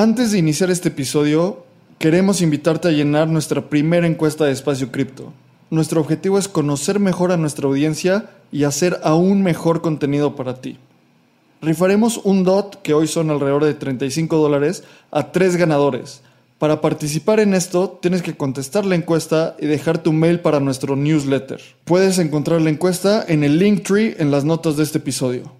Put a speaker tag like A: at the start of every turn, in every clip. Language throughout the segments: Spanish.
A: Antes de iniciar este episodio, queremos invitarte a llenar nuestra primera encuesta de Espacio Cripto. Nuestro objetivo es conocer mejor a nuestra audiencia y hacer aún mejor contenido para ti. Rifaremos un DOT, que hoy son alrededor de 35 dólares, a tres ganadores. Para participar en esto, tienes que contestar la encuesta y dejar tu mail para nuestro newsletter. Puedes encontrar la encuesta en el Linktree en las notas de este episodio.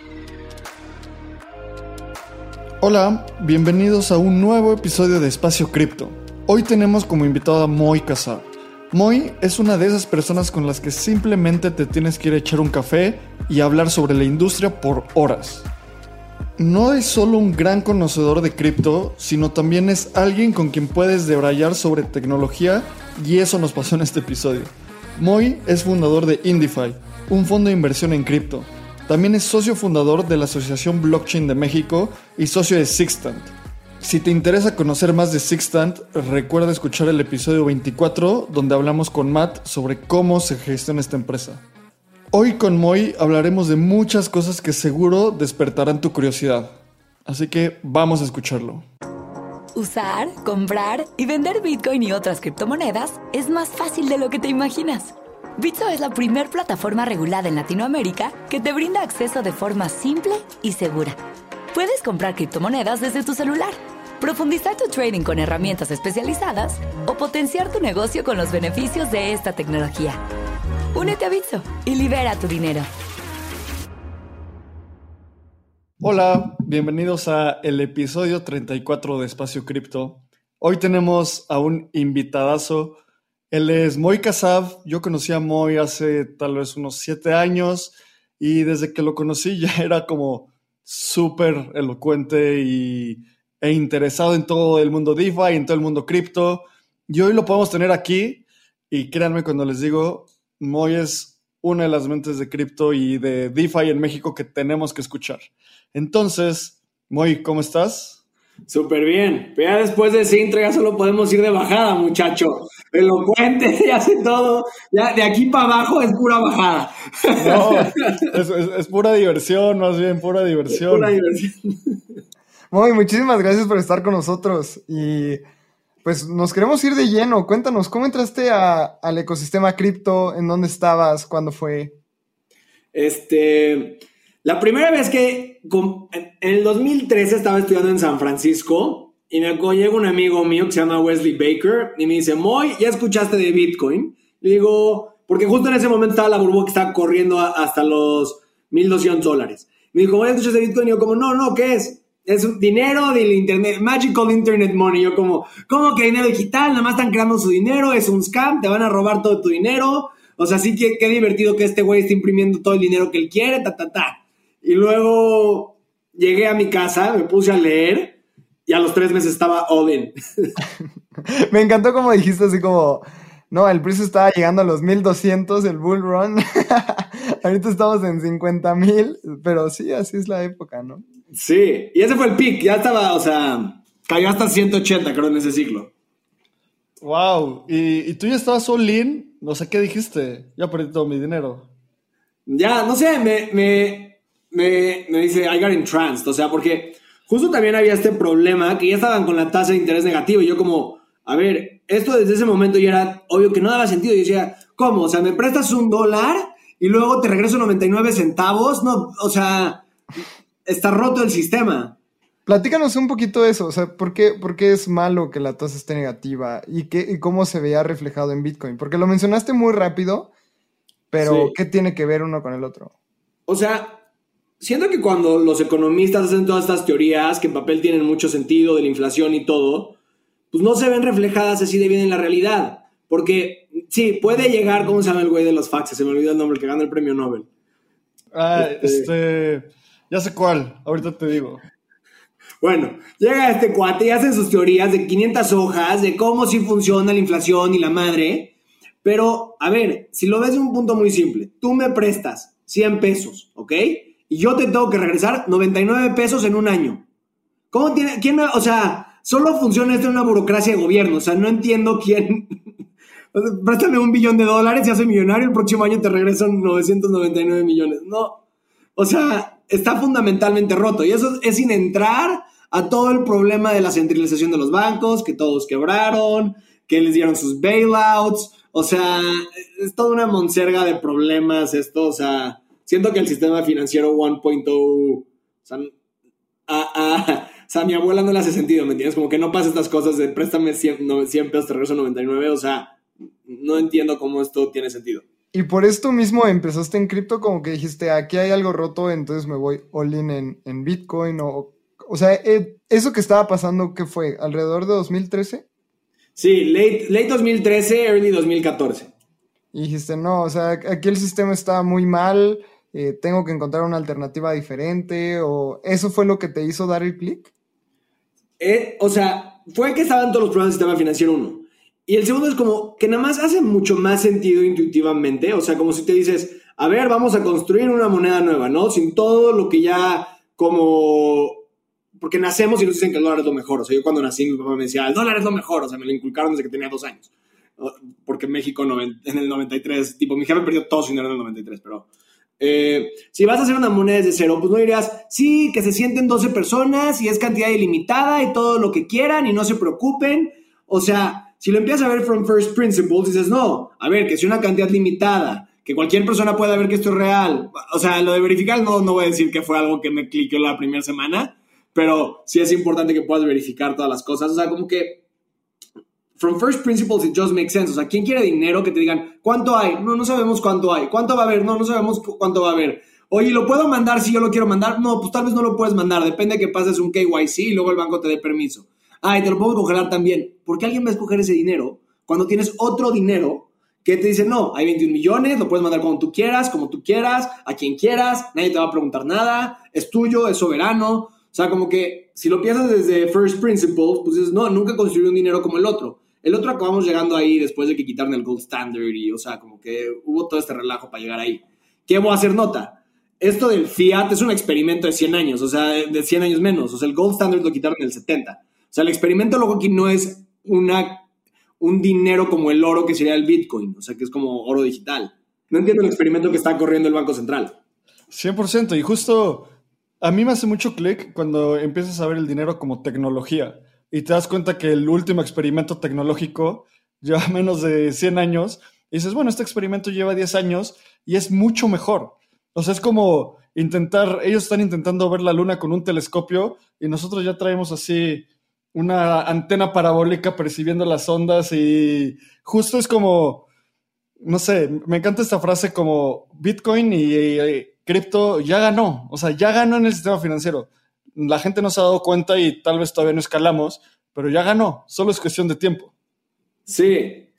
A: Hola, bienvenidos a un nuevo episodio de Espacio Cripto. Hoy tenemos como invitado a Moy Casab. Moy es una de esas personas con las que simplemente te tienes que ir a echar un café y hablar sobre la industria por horas. No es solo un gran conocedor de cripto, sino también es alguien con quien puedes debrayar sobre tecnología y eso nos pasó en este episodio. Moy es fundador de Indify, un fondo de inversión en cripto también es socio fundador de la Asociación Blockchain de México y socio de Sixtant. Si te interesa conocer más de Sixtant, recuerda escuchar el episodio 24 donde hablamos con Matt sobre cómo se gestiona esta empresa. Hoy con Moy hablaremos de muchas cosas que seguro despertarán tu curiosidad. Así que vamos a escucharlo.
B: Usar, comprar y vender Bitcoin y otras criptomonedas es más fácil de lo que te imaginas. Bitso es la primer plataforma regulada en Latinoamérica que te brinda acceso de forma simple y segura. Puedes comprar criptomonedas desde tu celular, profundizar tu trading con herramientas especializadas o potenciar tu negocio con los beneficios de esta tecnología. Únete a Bitso y libera tu dinero.
A: Hola, bienvenidos a el episodio 34 de Espacio Cripto. Hoy tenemos a un invitadazo él es Moy Kasav. Yo conocí a Moy hace tal vez unos siete años y desde que lo conocí ya era como súper elocuente y, e interesado en todo el mundo DeFi, en todo el mundo cripto. Y hoy lo podemos tener aquí y créanme cuando les digo, Moy es una de las mentes de cripto y de DeFi en México que tenemos que escuchar. Entonces, Moy, ¿cómo estás?
C: Súper bien. Ya después de ese intro ya solo podemos ir de bajada, muchacho. Elocuente, ya hace todo. Ya de aquí para abajo es pura bajada.
A: No, es, pura diversión, más bien, pura diversión. pura diversión.
D: Muy, muchísimas gracias por estar con nosotros. Y pues nos queremos ir de lleno. Cuéntanos, ¿cómo entraste al ecosistema cripto? ¿En dónde estabas? ¿Cuándo fue?
C: Este, la primera vez que, en el 2013 estaba estudiando en San Francisco y me llega un amigo mío que se llama Wesley Baker y me dice, Moy, ¿ya escuchaste de Bitcoin? Le digo, porque justo en ese momento estaba la burbuja que estaba corriendo hasta los 1200 dólares. Me dijo, ¿ya escuchaste de Bitcoin? Y yo como, no, no, ¿qué es? Es dinero del internet, magical internet money. Yo como, ¿cómo que dinero digital? Nada más están creando su dinero, es un scam, te van a robar todo tu dinero. O sea, sí que qué divertido que este güey esté imprimiendo todo el dinero que él quiere, ta, ta, ta. Y luego llegué a mi casa, me puse a leer y a los tres meses estaba Oden.
D: me encantó como dijiste así como, no, el precio estaba llegando a los 1200, el bull run. Ahorita estamos en 50 mil, pero sí, así es la época, ¿no?
C: Sí, y ese fue el pick, ya estaba, o sea, cayó hasta 180 creo en ese ciclo.
A: Wow, ¿Y, tú ya estabas all in? No sé qué dijiste, ya perdí todo mi dinero.
C: Ya, no sé, me me, dice, I got entranced. O sea, porque justo también había este problema que ya estaban con la tasa de interés negativo. Y yo como, a ver, esto desde ese momento ya era obvio que no daba sentido. Yo decía, ¿cómo? O sea, me prestas un dólar y luego te regreso 99 centavos. No, o sea, está roto el sistema.
D: Platícanos un poquito eso, o sea, ¿por qué, por qué es malo que la tasa esté negativa y, qué, y cómo se veía reflejado en Bitcoin? Porque lo mencionaste muy rápido, pero ¿qué tiene que ver uno con el otro?
C: O sea, siento que cuando los economistas hacen todas estas teorías que en papel tienen mucho sentido de la inflación y todo, pues no se ven reflejadas así de bien en la realidad. Porque sí, puede llegar, ¿cómo se llama el güey de los faxes? Se me olvidó el nombre, el que gana el premio Nobel.
A: Ah, este, ya sé cuál, ahorita te digo.
C: Bueno, llega este cuate y hacen sus teorías de 500 hojas de cómo sí funciona la inflación y la madre. Pero, a ver, si lo ves de un punto muy simple, tú me prestas 100 pesos, ¿ok? Y yo te tengo que regresar 99 pesos en un año. ¿Cómo tiene, quién, o sea, solo funciona esto en una burocracia de gobierno, o sea, no entiendo quién, préstame un billón de dólares y hace millonario, el próximo año te regresan 999 millones. No, o sea, está fundamentalmente roto. Y eso es sin entrar a todo el problema de la centralización de los bancos, que todos quebraron, que les dieron sus bailouts, o sea, es toda una monserga de problemas esto, o sea, siento que el sistema financiero 1.0, o sea, a, o sea, a mi abuela no le hace sentido, ¿me entiendes? Como que no pasa estas cosas de préstame 100, 100 pesos, te regreso 99, o sea, no entiendo cómo esto tiene sentido.
D: Y por esto mismo empezaste en cripto, como que dijiste, aquí hay algo roto, entonces me voy all in en, Bitcoin. O, o sea, eh, eso que estaba pasando, ¿qué fue? ¿Alrededor de 2013?
C: Sí, late, late 2013, early 2014.
D: Y dijiste, no, o sea, aquí el sistema está muy mal, eh, tengo que encontrar una alternativa diferente, o eso fue lo que te hizo dar el clic.
C: Eh, o sea, fue que estaban todos los problemas del sistema financiero uno. Y el segundo es como que nada más hace mucho más sentido intuitivamente, o sea, como si te dices, a ver, vamos a construir una moneda nueva, ¿no? Sin todo lo que ya como... Porque nacemos y nos dicen que el dólar es lo mejor. O sea, yo cuando nací mi papá me decía, el dólar es lo mejor. O sea, me lo inculcaron desde que tenía dos años. Porque México en el 93, tipo, mi jefe perdió todo su dinero en el 93, pero... Eh, si vas a hacer una moneda desde cero, pues no dirías, sí, que se sienten 12 personas y es cantidad ilimitada y todo lo que quieran y no se preocupen. O sea, si lo empiezas a ver from first principles, dices, no, a ver, que sea una cantidad limitada, que cualquier persona pueda ver que esto es real. O sea, lo de verificar no, no voy a decir que fue algo que me cliqueó la primera semana, pero sí es importante que puedas verificar todas las cosas. O sea, como que from first principles it just makes sense. O sea, ¿quién quiere dinero que te digan cuánto hay? No, no sabemos cuánto hay. ¿Cuánto va a haber? No, no sabemos cuánto va a haber. Oye, ¿lo puedo mandar si yo lo quiero mandar? No, pues tal vez no lo puedes mandar. Depende de que pases un KYC y luego el banco te dé permiso. Ay, te lo puedo congelar también. ¿Por qué alguien va a escoger ese dinero cuando tienes otro dinero que te dice, no, hay 21 millones, lo puedes mandar como tú quieras, como tú quieras, a quien quieras, nadie te va a preguntar nada, es tuyo, es soberano. O sea, como que si lo piensas desde first principles, pues dices, no, nunca construí un dinero como el otro. El otro acabamos llegando ahí después de que quitaron el gold standard y, o sea, como que hubo todo este relajo para llegar ahí. ¿Qué voy a hacer nota? Esto del fiat es un experimento de 100 años, o sea, de 100 años menos. O sea, el gold standard lo quitaron en el 70. O sea, el experimento luego aquí no es una, un dinero como el oro que sería el Bitcoin, o sea, que es como oro digital. No entiendo el experimento que está corriendo el Banco Central.
A: 100%, y justo a mí me hace mucho clic cuando empiezas a ver el dinero como tecnología y te das cuenta que el último experimento tecnológico lleva menos de 100 años y dices, bueno, este experimento lleva 10 años y es mucho mejor. O sea, es como intentar, ellos están intentando ver la luna con un telescopio y nosotros ya traemos así una antena parabólica percibiendo las ondas y justo es como, no sé, me encanta esta frase como Bitcoin y, cripto ya ganó, o sea, ya ganó en el sistema financiero. La gente no se ha dado cuenta y tal vez todavía no escalamos, pero ya ganó, solo es cuestión de tiempo.
C: Sí,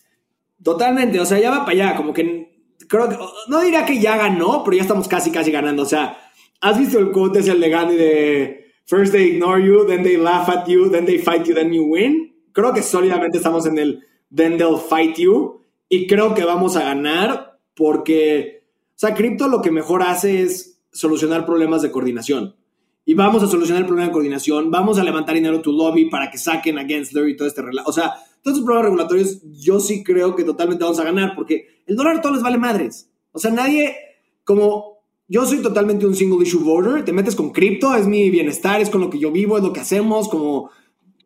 C: totalmente, o sea, ya va para allá, como que creo que, no diría que ya ganó, pero ya estamos casi, casi ganando, o sea, ¿has visto el quote ese de Gandhi de First they ignore you, then they laugh at you, then they fight you, then you win. Creo que sólidamente estamos en el then they'll fight you y creo que vamos a ganar porque, o sea, cripto lo que mejor hace es solucionar problemas de coordinación. Y vamos a solucionar el problema de coordinación, vamos a levantar dinero tu lobby para que saquen a Gensler y todo este relato. O sea, todos esos problemas regulatorios yo sí creo que totalmente vamos a ganar porque el dólar todo les vale madres. O sea, nadie, como yo soy totalmente un single issue voter. Te metes con cripto, es mi bienestar, es con lo que yo vivo, es lo que hacemos, como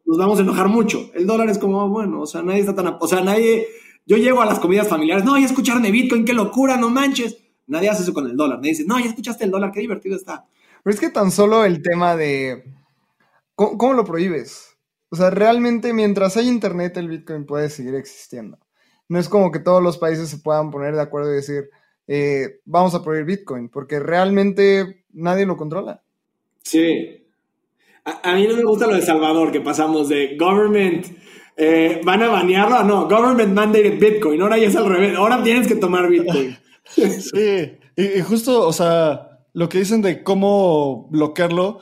C: nos vamos a enojar mucho. El dólar es como, bueno, o sea, nadie está tan. O sea, nadie. Yo llego a las comidas familiares, no, ya escucharon de Bitcoin, qué locura, no manches. Nadie hace eso con el dólar. Nadie dice, no, ya escuchaste el dólar, qué divertido está.
D: Pero es que tan solo el tema de. ¿Cómo, cómo lo prohíbes? O sea, realmente mientras hay internet, el Bitcoin puede seguir existiendo. No es como que todos los países se puedan poner de acuerdo y decir, eh, vamos a prohibir Bitcoin, porque realmente nadie lo controla.
C: Sí. A, mí no me gusta lo de Salvador, que pasamos de government eh, van a banearlo. No, government mandated Bitcoin. Ahora ya es al revés. Ahora tienes que tomar Bitcoin.
A: sí, y, justo, o sea, lo que dicen de cómo bloquearlo,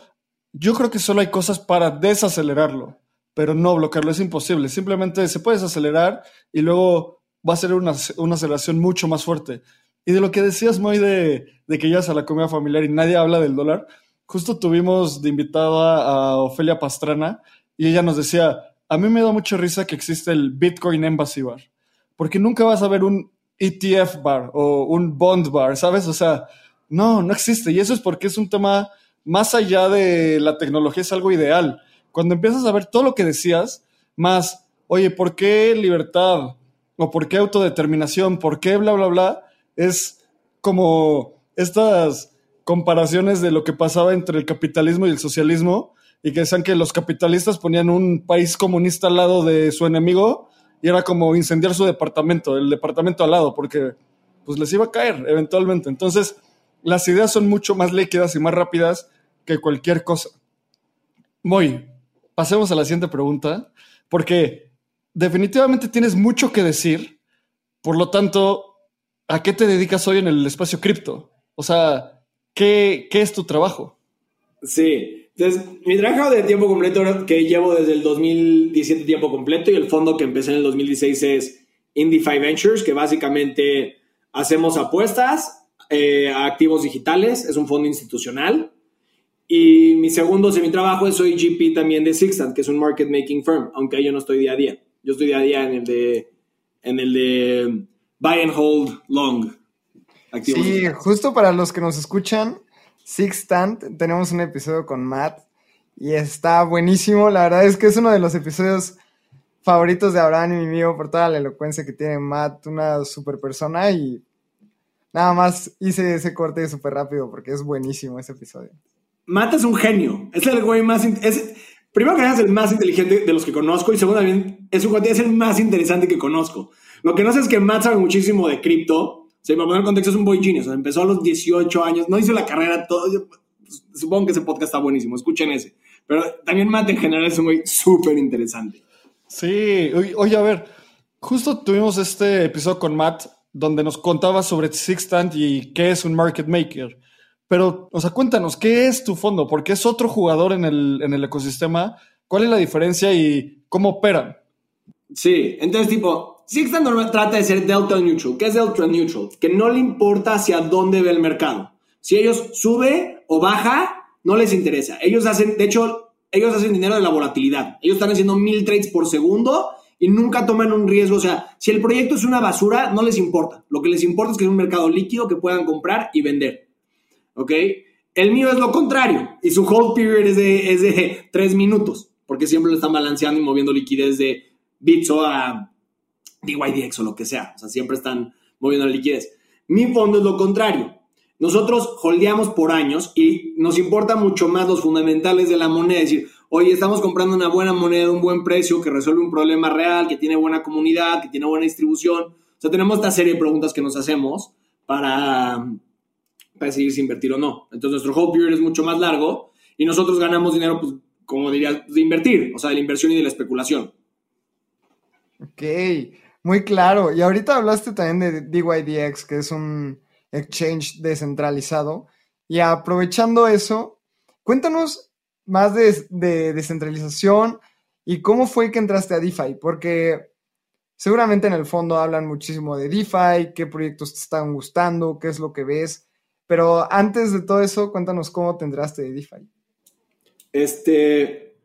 A: yo creo que solo hay cosas para desacelerarlo, pero no bloquearlo, es imposible. Simplemente se puede desacelerar y luego va a ser una, una aceleración mucho más fuerte. Y de lo que decías, muy de, de que ya a la comida familiar y nadie habla del dólar, justo tuvimos de invitada a Ofelia Pastrana y ella nos decía, a mí me da mucha risa que existe el Bitcoin Embassy Bar, porque nunca vas a ver un ETF bar o un bond bar, ¿sabes? O sea, no, no existe. Y eso es porque es un tema más allá de la tecnología, es algo ideal. Cuando empiezas a ver todo lo que decías, más, oye, ¿por qué libertad? ¿O por qué autodeterminación? ¿Por qué bla, bla, bla? Es como estas comparaciones de lo que pasaba entre el capitalismo y el socialismo y que decían que los capitalistas ponían un país comunista al lado de su enemigo y era como incendiar su departamento, el departamento al lado, porque pues les iba a caer eventualmente. Entonces, las ideas son mucho más líquidas y más rápidas que cualquier cosa. Muy, pasemos a la siguiente pregunta, porque definitivamente tienes mucho que decir, por lo tanto, ¿a qué te dedicas hoy en el espacio cripto? O sea, ¿qué, es tu trabajo?
C: Sí, entonces, mi trabajo de tiempo completo que llevo desde el 2017 tiempo completo y el fondo que empecé en el 2016 es Indify Ventures, que básicamente hacemos apuestas eh, a activos digitales, es un fondo institucional. Y mi segundo semi-trabajo es soy GP también de Sixtant, que es un market making firm, aunque yo no estoy día a día. Yo estoy día a día en el de, en el de buy and hold long.
D: Activos sí, justo para los que nos escuchan, Stand, tenemos un episodio con Matt y está buenísimo. La verdad es que es uno de los episodios favoritos de Abraham y mío por toda la elocuencia que tiene Matt, una super persona y nada más hice ese corte súper rápido porque es buenísimo ese episodio.
C: Matt es un genio, es el güey más... Es, primero que nada es el más inteligente de los que conozco y segundo también es, un, es el más interesante que conozco. Lo que no sé es que Matt sabe muchísimo de cripto Sí, para poner el contexto, es un boy genius. empezó a los 18 años, no hizo la carrera todo. Pues, supongo que ese podcast está buenísimo, escuchen ese. Pero también Matt en general es un güey súper interesante.
A: Sí, oye, a ver, justo tuvimos este episodio con Matt donde nos contaba sobre Sixtant y qué es un market maker. Pero, o sea, cuéntanos, ¿qué es tu fondo? Porque es otro jugador en el, en el ecosistema. ¿Cuál es la diferencia y cómo operan?
C: Sí, entonces, tipo, Sixta trata de ser delta neutral. ¿Qué es delta neutral? Que no le importa hacia dónde ve el mercado. Si ellos sube o baja, no les interesa. Ellos hacen, de hecho, ellos hacen dinero de la volatilidad. Ellos están haciendo mil trades por segundo y nunca toman un riesgo. O sea, si el proyecto es una basura, no les importa. Lo que les importa es que es un mercado líquido que puedan comprar y vender. ¿Ok? El mío es lo contrario y su hold period es de, es de tres minutos porque siempre lo están balanceando y moviendo liquidez de Bitso a DYDX o lo que sea. O sea, siempre están moviendo la liquidez. Mi fondo es lo contrario. Nosotros holdeamos por años y nos importa mucho más los fundamentales de la moneda. Es decir, oye, estamos comprando una buena moneda, un buen precio, que resuelve un problema real, que tiene buena comunidad, que tiene buena distribución. O sea, tenemos esta serie de preguntas que nos hacemos para, para decidir si invertir o no. Entonces, nuestro hold period es mucho más largo y nosotros ganamos dinero, pues, como diría, de invertir, o sea, de la inversión y de la especulación.
D: Ok. Muy claro. Y ahorita hablaste también de DYDX, que es un exchange descentralizado. Y aprovechando eso, cuéntanos más de, descentralización y cómo fue que entraste a DeFi, porque seguramente en el fondo hablan muchísimo de DeFi, qué proyectos te están gustando, qué es lo que ves. Pero antes de todo eso, cuéntanos cómo te entraste de DeFi.
C: Este,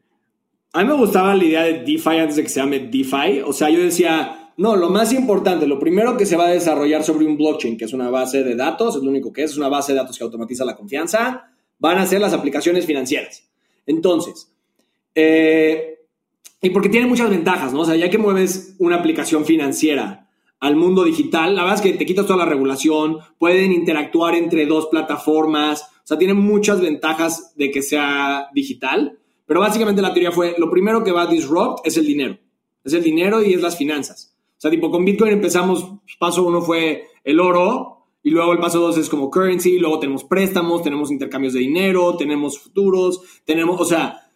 C: a mí me gustaba la idea de DeFi antes de que se llame DeFi. O sea, yo decía, no, lo más importante, lo primero que se va a desarrollar sobre un blockchain, que es una base de datos, es lo único que es, es una base de datos que automatiza la confianza, van a ser las aplicaciones financieras. Entonces, eh, y porque tiene muchas ventajas, ¿no? O sea, ya que mueves una aplicación financiera al mundo digital, la verdad es que te quitas toda la regulación, pueden interactuar entre dos plataformas, o sea, tiene muchas ventajas de que sea digital, pero básicamente la teoría fue, lo primero que va a disrupt es el dinero, es el dinero y es las finanzas. O sea, tipo, con Bitcoin empezamos, paso uno fue el oro, y luego el paso dos es como currency, luego tenemos préstamos, tenemos intercambios de dinero, tenemos futuros, tenemos, o sea,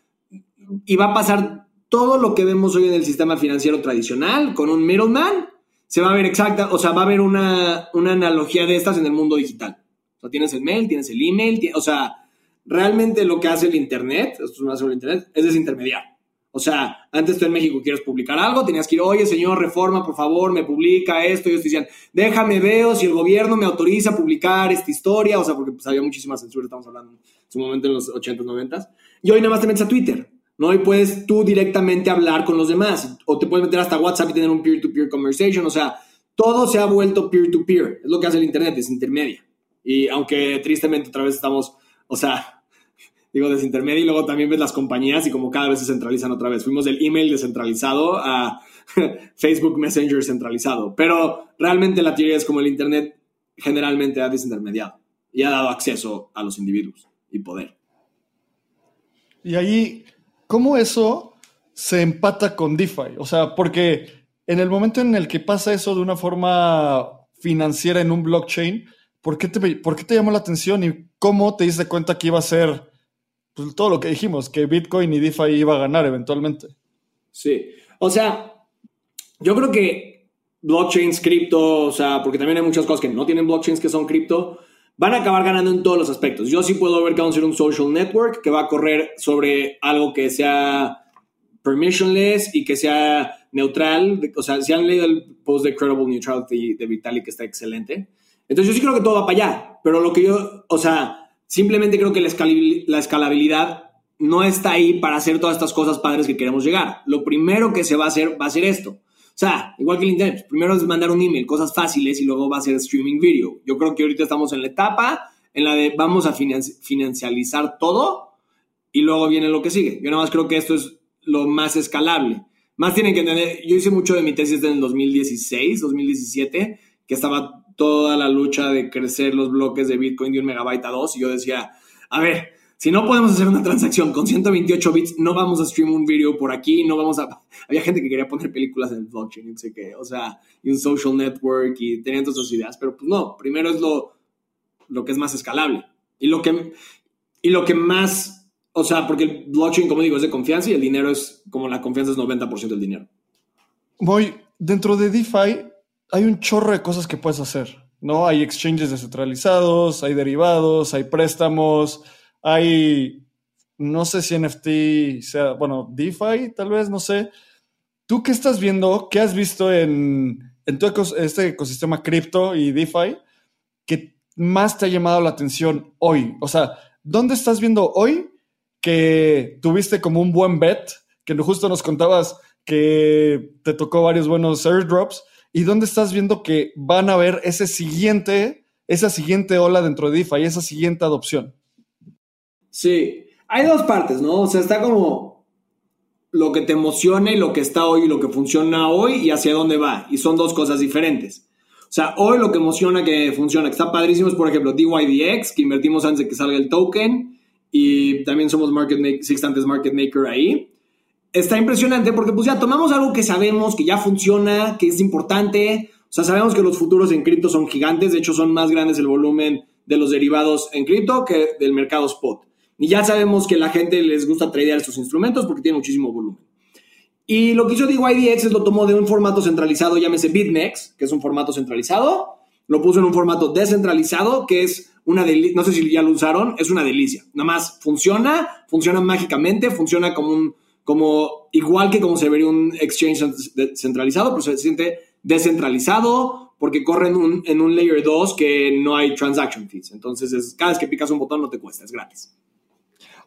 C: y va a pasar todo lo que vemos hoy en el sistema financiero tradicional con un middleman se va a ver exacta, o sea, va a haber una, una analogía de estas en el mundo digital. O sea, tienes el mail, tienes el email, o sea, realmente lo que hace el Internet, esto es más sobre el Internet, es desintermediar. O sea, antes tú en México quieres publicar algo, tenías que ir, oye, señor, reforma, por favor, me publica esto. Y ellos te decían, déjame veo si el gobierno me autoriza a publicar esta historia. O sea, porque pues, había muchísima censura, estamos hablando en su momento en los 80s, 90s. Y hoy nada más te metes a Twitter. ¿no? Y puedes tú directamente hablar con los demás. O te puedes meter hasta WhatsApp y tener un peer-to-peer conversation. O sea, todo se ha vuelto peer-to-peer. Es lo que hace el Internet, es intermedia. Y aunque tristemente otra vez estamos, o sea, digo desintermedia y luego también ves las compañías y como cada vez se centralizan otra vez. Fuimos del email descentralizado a Facebook Messenger centralizado. Pero realmente la teoría es como el Internet generalmente ha desintermediado y ha dado acceso a los individuos y poder.
A: Y ahí ¿Cómo eso se empata con DeFi? O sea, porque en el momento en el que pasa eso de una forma financiera en un blockchain, ¿por qué te, por qué te llamó la atención y cómo te diste cuenta que iba a ser pues, todo lo que dijimos, que Bitcoin y DeFi iba a ganar eventualmente?
C: Sí, o sea, yo creo que blockchains, cripto, o sea, porque también hay muchas cosas que no tienen blockchains que son cripto, van a acabar ganando en todos los aspectos. Yo sí puedo ver que vamos a ser un social network que va a correr sobre algo que sea permissionless y que sea neutral. O sea, si han leído el post de Credible Neutrality de Vitalik, que está excelente. Entonces yo sí creo que todo va para allá, pero lo que yo, o sea, simplemente creo que la, la escalabilidad no está ahí para hacer todas estas cosas padres que queremos llegar. Lo primero que se va a hacer va a ser esto. O sea, igual que el Internet, primero es mandar un email, cosas fáciles y luego va a ser streaming video. Yo creo que ahorita estamos en la etapa en la de vamos a financializar todo y luego viene lo que sigue. Yo nada más creo que esto es lo más escalable. Más tienen que entender, yo hice mucho de mi tesis en el 2016, 2017, que estaba toda la lucha de crecer los bloques de Bitcoin de un megabyte a dos y yo decía, a ver, si no podemos hacer una transacción con 128 bits, no vamos a stream un video por aquí, no vamos a... Había gente que quería poner películas en el blockchain, no sé qué, o sea, y un social network y tenían todas esas ideas, pero pues no, primero es lo, lo que es más escalable. Y lo que, y lo que más, o sea, porque el blockchain, como digo, es de confianza y el dinero es, como la confianza es 90% del dinero.
A: Voy, dentro de DeFi hay un chorro de cosas que puedes hacer, ¿no? Hay exchanges descentralizados, hay derivados, hay préstamos hay, no sé si NFT sea, bueno, DeFi tal vez, no sé. ¿Tú qué estás viendo? ¿Qué has visto en, en tu este ecosistema cripto y DeFi que más te ha llamado la atención hoy? O sea, ¿dónde estás viendo hoy que tuviste como un buen bet? Que justo nos contabas que te tocó varios buenos airdrops. ¿Y dónde estás viendo que van a ver ese siguiente, esa siguiente ola dentro de DeFi, esa siguiente adopción?
C: Sí, hay dos partes, ¿no? O sea, está como lo que te emociona y lo que está hoy y lo que funciona hoy y hacia dónde va. Y son dos cosas diferentes. O sea, hoy lo que emociona que funciona, que está padrísimo es, por ejemplo, DYDX, que invertimos antes de que salga el token y también somos market maker, Sixtantes Market Maker ahí. Está impresionante porque pues ya tomamos algo que sabemos, que ya funciona, que es importante. O sea, sabemos que los futuros en cripto son gigantes, de hecho son más grandes el volumen de los derivados en cripto que del mercado spot. Y ya sabemos que la gente les gusta tradear estos instrumentos porque tiene muchísimo volumen. Y lo que hizo DYDX es lo tomó de un formato centralizado, llámese BitMEX, que es un formato centralizado, lo puso en un formato descentralizado, que es una delicia, no sé si ya lo usaron, es una delicia. Nada más funciona, funciona mágicamente, funciona como un, como, igual que como se vería un exchange centralizado, pero se siente descentralizado porque corre en un, en un layer 2 que no hay transaction fees. Entonces, es, cada vez que picas un botón no te cuesta, es gratis.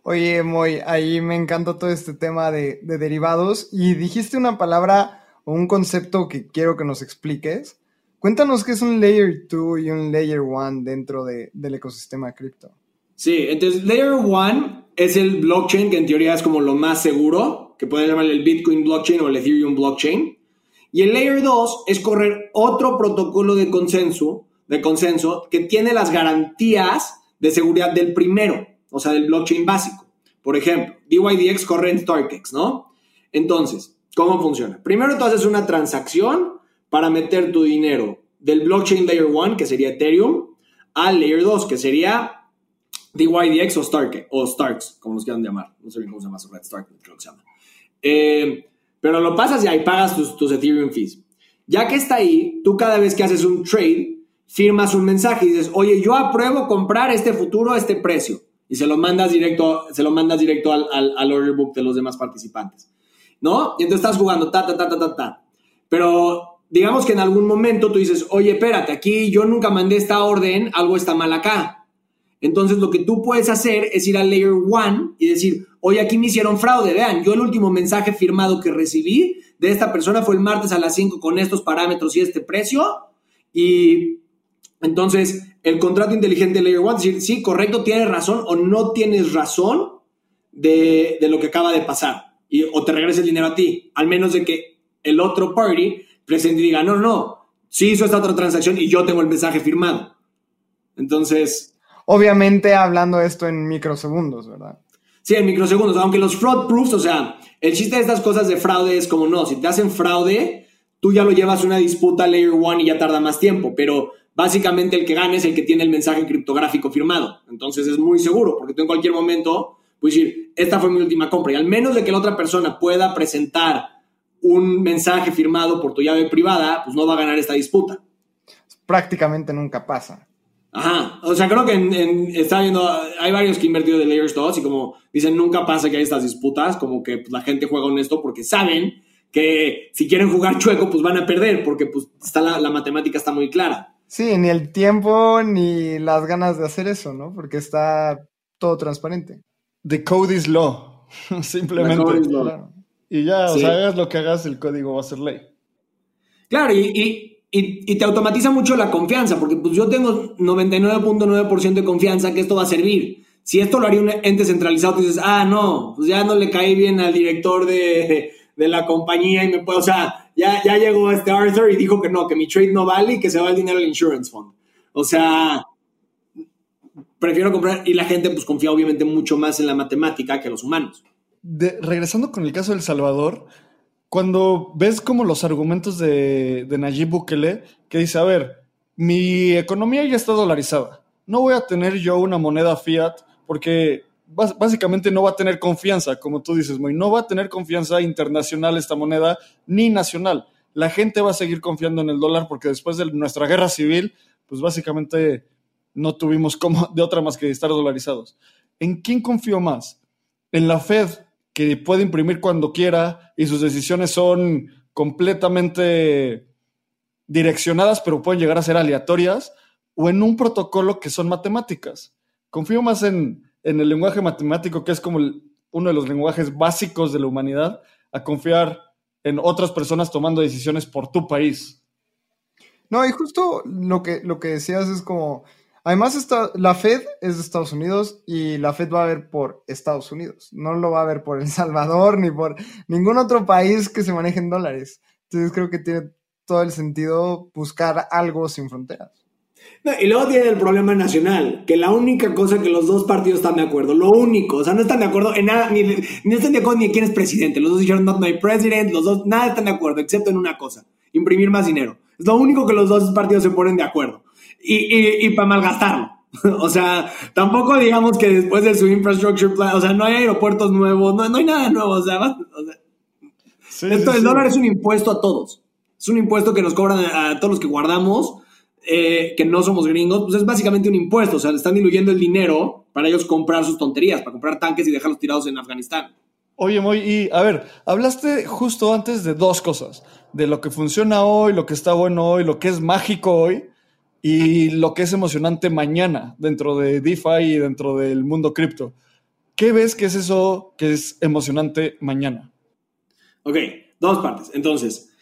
D: Oye, Moy, ahí me encantó todo este tema de, derivados y dijiste una palabra o un concepto que quiero que nos expliques. Cuéntanos qué es un Layer 2 y un Layer 1 dentro del ecosistema cripto.
C: Sí, entonces Layer 1 es el blockchain que en teoría es como lo más seguro, que pueden llamarle el Bitcoin blockchain o el Ethereum blockchain. Y el Layer 2 es correr otro protocolo de consenso, de consenso que tiene las garantías de seguridad del primero o sea, del blockchain básico. Por ejemplo, DYDX corre en StarkEx, ¿no? Entonces, ¿cómo funciona? Primero tú haces una transacción para meter tu dinero del blockchain Layer 1, que sería Ethereum, al Layer 2, que sería DYDX o Stark, o Starks, como los quieran llamar. No sé bien cómo se llama, Red Stark, creo que se llama. Eh, pero lo pasas y ahí pagas tus, tus Ethereum fees. Ya que está ahí, tú cada vez que haces un trade, firmas un mensaje y dices, oye, yo apruebo comprar este futuro a este precio. Y se lo mandas directo, se lo mandas directo al, al, order book de los demás participantes. ¿No? Y entonces estás jugando ta, ta, ta, ta, ta, ta. Pero digamos que en algún momento tú dices, oye, espérate, aquí yo nunca mandé esta orden, algo está mal acá. Entonces lo que tú puedes hacer es ir al layer one y decir, oye, aquí me hicieron fraude, vean, yo el último mensaje firmado que recibí de esta persona fue el martes a las 5 con estos parámetros y este precio. Y entonces el contrato inteligente de layer one, decir, sí, correcto, tienes razón o no tienes razón de, lo que acaba de pasar. Y, o te regrese el dinero a ti, al menos de que el otro party presente y diga, no, no, sí hizo esta otra transacción y yo tengo el mensaje firmado. Entonces...
D: Obviamente hablando esto en microsegundos, ¿verdad?
C: Sí, en microsegundos, aunque los fraud proofs, o sea, el chiste de estas cosas de fraude es como no, si te hacen fraude, tú ya lo llevas una disputa layer one y ya tarda más tiempo, pero básicamente el que gane es el que tiene el mensaje criptográfico firmado. Entonces es muy seguro, porque tú en cualquier momento puedes decir, esta fue mi última compra, y al menos de que la otra persona pueda presentar un mensaje firmado por tu llave privada, pues no va a ganar esta disputa.
D: Prácticamente nunca pasa.
C: Ajá, o sea, creo que en, está viendo, hay varios que han invertido de Layers 2 y como dicen, nunca pasa que hay estas disputas, como que pues, la gente juega honesto porque saben que si quieren jugar chueco, pues van a perder, porque pues está la, matemática está muy clara.
D: Sí, ni el tiempo ni las ganas de hacer eso, ¿no? Porque está todo transparente.
A: The code is law, simplemente. The code is law. Y ya, o sea, hagas lo que hagas, el código va a ser ley.
C: Claro, y y, te automatiza mucho la confianza, porque pues yo tengo 99.9% de confianza que esto va a servir. Si esto lo haría un ente centralizado, tú dices, ah, no, pues ya no le caí bien al director de, la compañía y me puedo, o sea, ya, ya llegó este Arthur y dijo que no, que mi trade no vale y que se va el dinero al insurance fund. O sea, prefiero comprar y la gente pues confía obviamente mucho más en la matemática que los humanos.
A: regresando con el caso del Salvador, cuando ves como los argumentos de, de Nayib Bukele, que dice, a ver, mi economía ya está dolarizada, no voy a tener yo una moneda fiat porque básicamente no va a tener confianza, como tú dices, muy, no va a tener confianza internacional esta moneda ni nacional. La gente va a seguir confiando en el dólar porque después de nuestra guerra civil, pues básicamente no tuvimos como de otra más que estar dolarizados. ¿En quién confío más? ¿En la Fed que puede imprimir cuando quiera y sus decisiones son completamente direccionadas, pero pueden llegar a ser aleatorias, o en un protocolo que son matemáticas. Confío más en, el lenguaje matemático, que es como uno de los lenguajes básicos de la humanidad, a confiar en otras personas tomando decisiones por tu país.
D: No, y justo lo que, lo que decías es como, Además, la Fed es de Estados Unidos y la Fed va a ver por Estados Unidos. No lo va a ver por El Salvador ni por ningún otro país que se maneje en dólares. Entonces creo que tiene todo el sentido buscar algo sin fronteras.
C: y luego tiene el problema nacional, que la única cosa que los dos partidos están de acuerdo, lo único, o sea, no están de acuerdo en nada, ni, ni están de acuerdo ni en quién es presidente. Los dos dijeron not my president, los dos, nada están de acuerdo, excepto en una cosa, imprimir más dinero. Es lo único que los dos partidos se ponen de acuerdo y, y, para malgastarlo. o sea, tampoco digamos que después de su infrastructure plan, o sea, no hay aeropuertos nuevos, no, no hay nada nuevo, o sea, esto del dólar es un impuesto a todos. Es un impuesto que nos cobran a, todos los que guardamos, eh, que no somos gringos, pues es básicamente un impuesto, o sea, le están diluyendo el dinero para ellos comprar sus tonterías, para comprar tanques y dejarlos tirados en Afganistán.
A: Oye, Moy, y a ver, hablaste justo antes de dos cosas, de lo que funciona hoy, lo que está bueno hoy, lo que es mágico hoy, y lo que es emocionante mañana dentro de DeFi y dentro del mundo cripto. ¿Qué ves que es eso que es emocionante mañana?
C: Ok, dos partes. Entonces,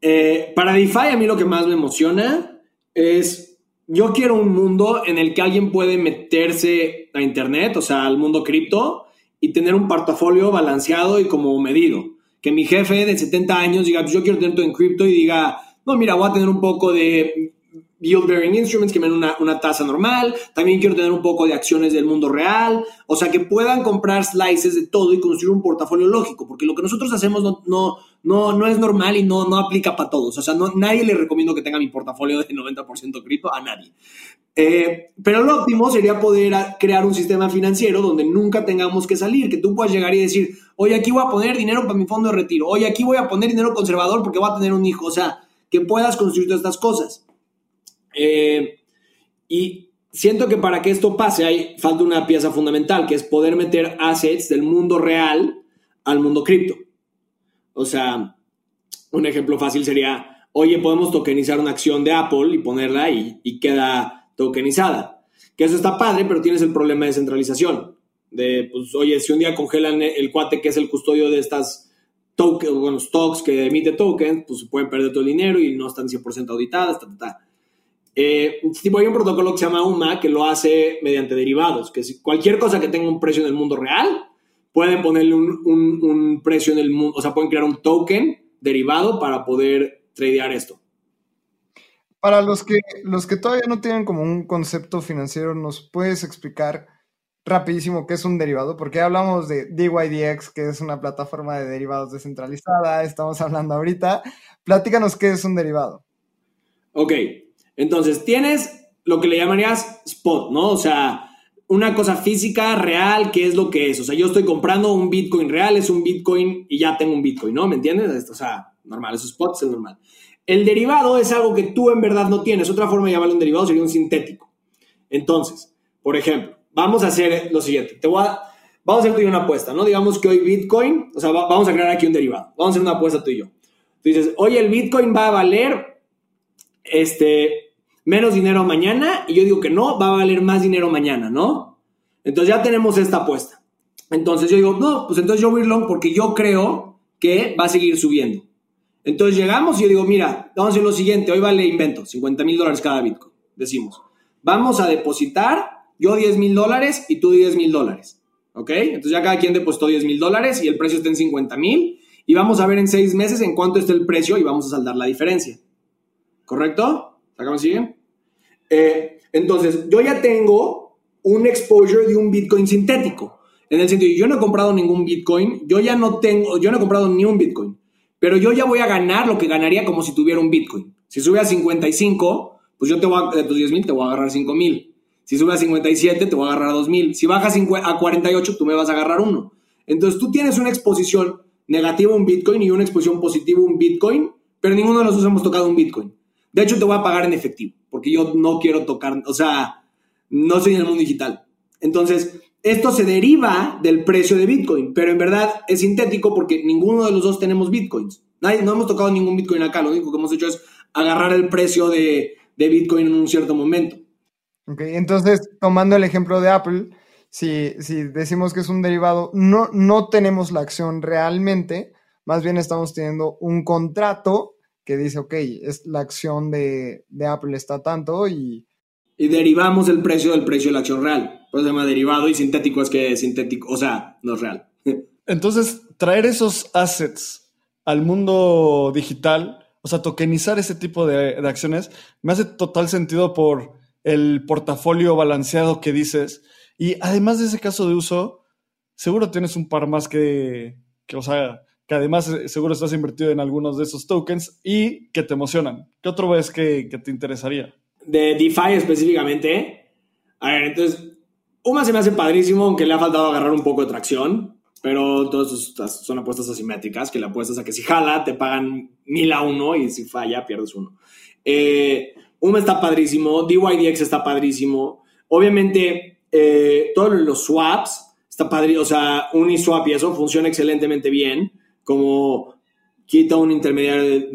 C: eh, para DeFi a mí lo que más me emociona es, yo quiero un mundo en el que alguien puede meterse a Internet, o sea, al mundo cripto, y tener un portafolio balanceado y como medido. Que mi jefe de 70 años diga, pues yo quiero tener todo en cripto y diga, no, mira, voy a tener un poco de yield bearing instruments que me den una, una, tasa normal. También quiero tener un poco de acciones del mundo real. O sea, que puedan comprar slices de todo y construir un portafolio lógico, porque lo que nosotros hacemos no, no, no, no es normal y no, no aplica para todos. O sea, no, nadie le recomiendo que tenga mi portafolio de 90% cripto a nadie. Eh, pero lo óptimo sería poder crear un sistema financiero donde nunca tengamos que salir, que tú puedas llegar y decir, oye, aquí voy a poner dinero para mi fondo de retiro, oye, aquí voy a poner dinero conservador porque voy a tener un hijo, o sea, que puedas construir todas estas cosas. Eh, y siento que para que esto pase hay falta una pieza fundamental, que es poder meter assets del mundo real al mundo cripto. O sea, un ejemplo fácil sería, oye, podemos tokenizar una acción de Apple y ponerla y queda tokenizada. Que eso está padre, pero tienes el problema de centralización. De, pues, oye, si un día congelan el cuate que es el custodio de estas tokens, bueno, stocks que emite tokens, pues se pueden perder todo el dinero y no están 100% auditadas, ta, ta, ta. Eh, tipo, hay un protocolo que se llama UMA que lo hace mediante derivados, que si cualquier cosa que tenga un precio en el mundo real, pueden ponerle un, un, precio en el mundo, o sea, pueden crear un token derivado para poder tradear esto.
D: Para los que, los que todavía no tienen como un concepto financiero, ¿nos puedes explicar rapidísimo qué es un derivado? Porque hablamos de DYDX, que es una plataforma de derivados descentralizada, estamos hablando ahorita. Platícanos qué es un derivado.
C: Ok, entonces tienes lo que le llamarías spot, ¿no? O sea, una cosa física, real, ¿qué es lo que es? O sea, yo estoy comprando un Bitcoin real, es un Bitcoin y ya tengo un Bitcoin, ¿no? ¿Me entiendes? O sea, normal, esos spots es normal. El derivado es algo que tú en verdad no tienes. Otra forma de llamarlo un derivado sería un sintético. Entonces, por ejemplo, vamos a hacer lo siguiente. Te voy a, vamos a hacer tú y una apuesta, ¿no? Digamos que hoy Bitcoin, o sea, vamos a crear aquí un derivado. Vamos a hacer una apuesta tú y yo. Tú dices, oye, el Bitcoin va a valer, este, menos dinero mañana y yo digo que no, va a valer más dinero mañana, ¿no? Entonces ya tenemos esta apuesta. Entonces yo digo, no, pues entonces yo voy a ir long porque yo creo que va a seguir subiendo. Entonces llegamos y yo digo, mira, vamos a hacer lo siguiente, hoy vale invento, 50 mil dólares cada Bitcoin. Decimos, vamos a depositar yo 10 mil dólares y tú 10 mil dólares. ¿Ok? Entonces ya cada quien depositó 10 mil dólares y el precio está en 50 mil y vamos a ver en seis meses en cuánto está el precio y vamos a saldar la diferencia. ¿Correcto? ¿Acá me? Eh, entonces, yo ya tengo un exposure de un Bitcoin sintético. En el sentido, yo no he comprado ningún Bitcoin, yo ya no tengo, yo no he comprado ni un Bitcoin, pero yo ya voy a ganar lo que ganaría como si tuviera un Bitcoin. Si sube a 55, pues yo te voy a, de tus 10 mil te voy a agarrar 5 mil. Si sube a 57, te voy a agarrar 2 mil. Si baja a 48, tú me vas a agarrar uno. Entonces tú tienes una exposición negativa un Bitcoin y una exposición positiva un Bitcoin, pero ninguno de nosotros hemos tocado un Bitcoin. De hecho, te voy a pagar en efectivo, porque yo no quiero tocar, o sea, no soy en el mundo digital. Entonces, esto se deriva del precio de Bitcoin, pero en verdad es sintético porque ninguno de los dos tenemos Bitcoins. Nadie, no hemos tocado ningún Bitcoin acá, lo único que hemos hecho es agarrar el precio de, Bitcoin en un cierto momento.
D: Ok, entonces, tomando el ejemplo de Apple, si, si decimos que es un derivado, no, no tenemos la acción realmente, más bien estamos teniendo un contrato que dice, ok, es la acción de, Apple está tanto y...
C: Y derivamos el precio del precio de la acción real. Pues se llama derivado y sintético es que es sintético, o sea, no es real.
A: Entonces, traer esos assets al mundo digital, o sea, tokenizar ese tipo de, de acciones, me hace total sentido por el portafolio balanceado que dices. Y además de ese caso de uso, seguro tienes un par más que, que o sea, que además eh, seguro estás invertido en algunos de esos tokens y que te emocionan. ¿Qué otro ves que, te interesaría?
C: De DeFi específicamente. A ver, entonces, UMA se me hace padrísimo, aunque le ha faltado agarrar un poco de tracción, pero todas son apuestas asimétricas, que le apuestas a que si jala te pagan mil a uno y si falla pierdes uno. Eh, UMA está padrísimo, DYDX está padrísimo. Obviamente, eh, todos los swaps está padrísimo, o sea, Uniswap y eso funciona excelentemente bien como quita un intermediario,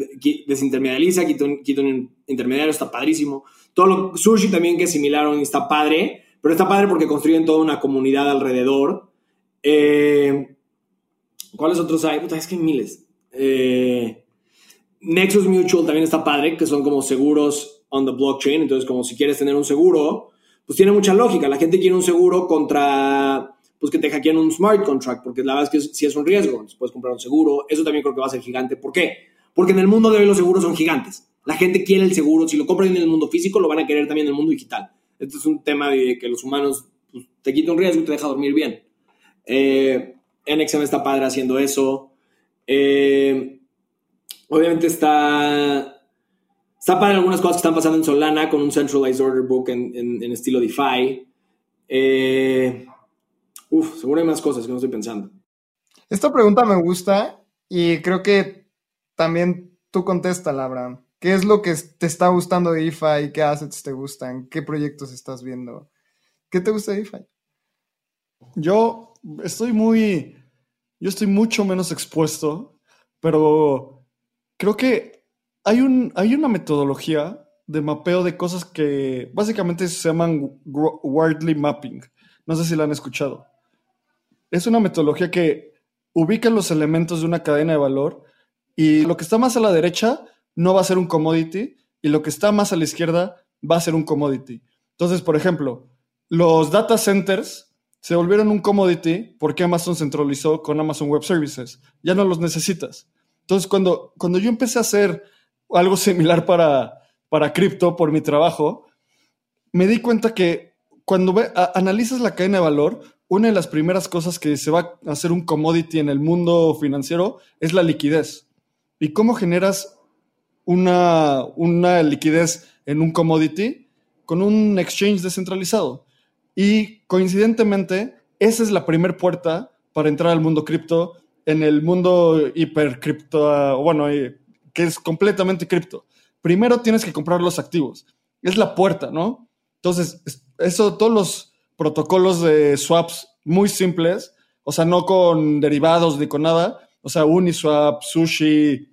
C: desintermedializa, quita un, quita un intermediario, está padrísimo. Todo lo, Sushi también que es similar está padre, pero está padre porque construyen toda una comunidad alrededor. Eh, ¿Cuáles otros hay? es que hay miles. Eh, Nexus Mutual también está padre, que son como seguros on the blockchain. Entonces, como si quieres tener un seguro, pues tiene mucha lógica. La gente quiere un seguro contra pues que te hackeen un smart contract, porque la verdad es que si es un riesgo, puedes comprar un seguro, eso también creo que va a ser gigante. ¿Por qué? Porque en el mundo de hoy los seguros son gigantes. La gente quiere el seguro, si lo compran en el mundo físico, lo van a querer también en el mundo digital. Esto es un tema de que los humanos pues, te quita un riesgo y te deja dormir bien. Eh, NXM está padre haciendo eso. Eh, obviamente está Está para algunas cosas que están pasando en Solana con un Centralized Order Book en, estilo DeFi. Eh, uf, seguro hay más cosas que no estoy pensando.
D: Esta pregunta me gusta y creo que también tú contesta, Abraham. ¿Qué es lo que te está gustando de DeFi? ¿Qué assets te gustan? ¿Qué proyectos estás viendo? ¿Qué te gusta de DeFi?
A: Yo estoy muy, yo estoy mucho menos expuesto, pero creo que hay, un, hay una metodología de mapeo de cosas que básicamente se llaman wordly mapping. No sé si la han escuchado. Es una metodología que ubica los elementos de una cadena de valor y lo que está más a la derecha no va a ser un commodity y lo que está más a la izquierda va a ser un commodity. Entonces, por ejemplo, los data centers se volvieron un commodity porque Amazon centralizó con Amazon Web Services. Ya no los necesitas. Entonces, cuando, cuando yo empecé a hacer algo similar para, para cripto por mi trabajo, me di cuenta que cuando analizas la cadena de valor, una de las primeras cosas que se va a hacer un commodity en el mundo financiero es la liquidez. ¿Y cómo generas una, una liquidez en un commodity? Con un exchange descentralizado. Y coincidentemente, esa es la primera puerta para entrar al mundo cripto, en el mundo hipercripto, bueno, eh, que es completamente cripto. Primero tienes que comprar los activos. Es la puerta, ¿no? Entonces, eso, todos los protocolos de swaps muy simples, o sea, no con derivados ni con nada, o sea, Uniswap, Sushi,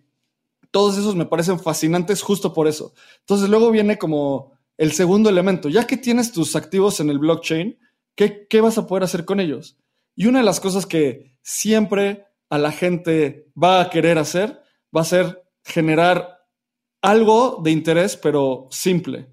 A: todos esos me parecen fascinantes justo por eso. Entonces, luego viene como el segundo elemento, ya que tienes tus activos en el blockchain, ¿qué, vas a poder hacer con ellos? Y una de las cosas que siempre a la gente va a querer hacer va a ser generar algo de interés, pero simple,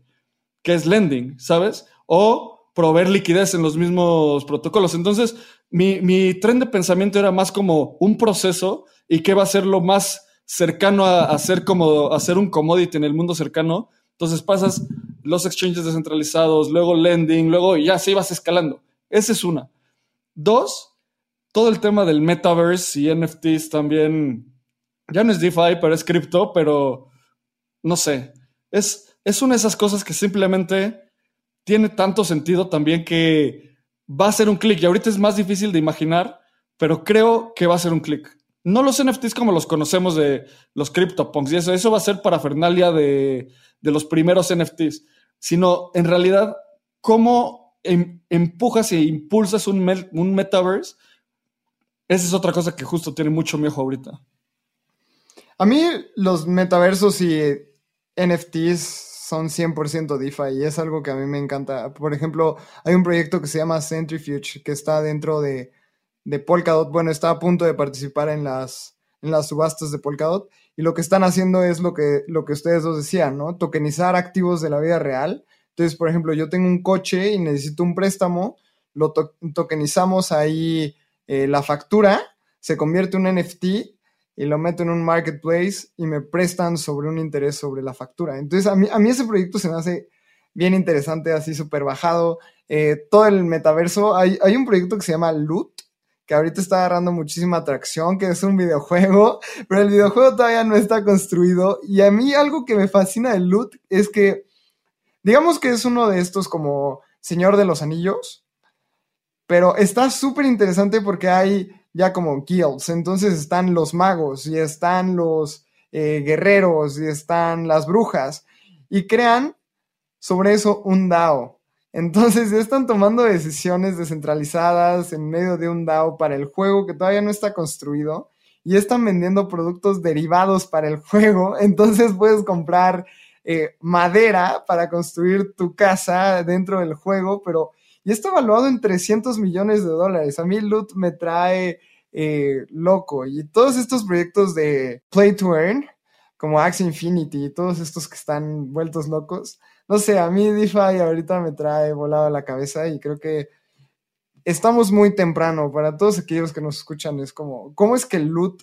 A: que es lending, ¿sabes? O proveer liquidez en los mismos protocolos. Entonces, mi, mi tren de pensamiento era más como un proceso y qué va a ser lo más cercano a, hacer como hacer un commodity en el mundo cercano. Entonces pasas los exchanges descentralizados, luego lending, luego ya se ibas escalando. Esa es una. Dos, todo el tema del metaverse y NFTs también, ya no es DeFi, pero es cripto, pero no sé, es, es una de esas cosas que simplemente tiene tanto sentido también que va a ser un clic y ahorita es más difícil de imaginar, pero creo que va a ser un clic. No los NFTs como los conocemos de los CryptoPunks y eso, eso va a ser para Fernalia de, de los primeros NFTs, sino en realidad cómo em, empujas e impulsas un, un metaverse. Esa es otra cosa que justo tiene mucho miedo ahorita.
D: A mí los metaversos y NFTs son 100% DeFi y es algo que a mí me encanta. Por ejemplo, hay un proyecto que se llama Centrifuge que está dentro de, de Polkadot. Bueno, está a punto de participar en las, en las subastas de Polkadot y lo que están haciendo es lo que, lo que ustedes dos decían, ¿no? Tokenizar activos de la vida real. Entonces, por ejemplo, yo tengo un coche y necesito un préstamo, lo tokenizamos ahí eh, la factura, se convierte en un NFT y lo meto en un marketplace y me prestan sobre un interés sobre la factura. Entonces, a mí, a mí ese proyecto se me hace bien interesante, así súper bajado. Eh, todo el metaverso, hay, hay un proyecto que se llama Loot, que ahorita está agarrando muchísima atracción, que es un videojuego, pero el videojuego todavía no está construido. Y a mí algo que me fascina del loot es que, digamos que es uno de estos como Señor de los Anillos, pero está súper interesante porque hay ya como guilds, entonces están los magos y están los eh, guerreros y están las brujas y crean sobre eso un DAO. Entonces ya están tomando decisiones descentralizadas en medio de un DAO para el juego que todavía no está construido y están vendiendo productos derivados para el juego. Entonces puedes comprar eh, madera para construir tu casa dentro del juego, pero y está evaluado en 300 millones de dólares. A mí Loot me trae eh, loco y todos estos proyectos de Play to Earn como Axie Infinity y todos estos que están vueltos locos. No sé, a mí DeFi ahorita me trae volado la cabeza y creo que estamos muy temprano. Para todos aquellos que nos escuchan, es como, ¿cómo es que el loot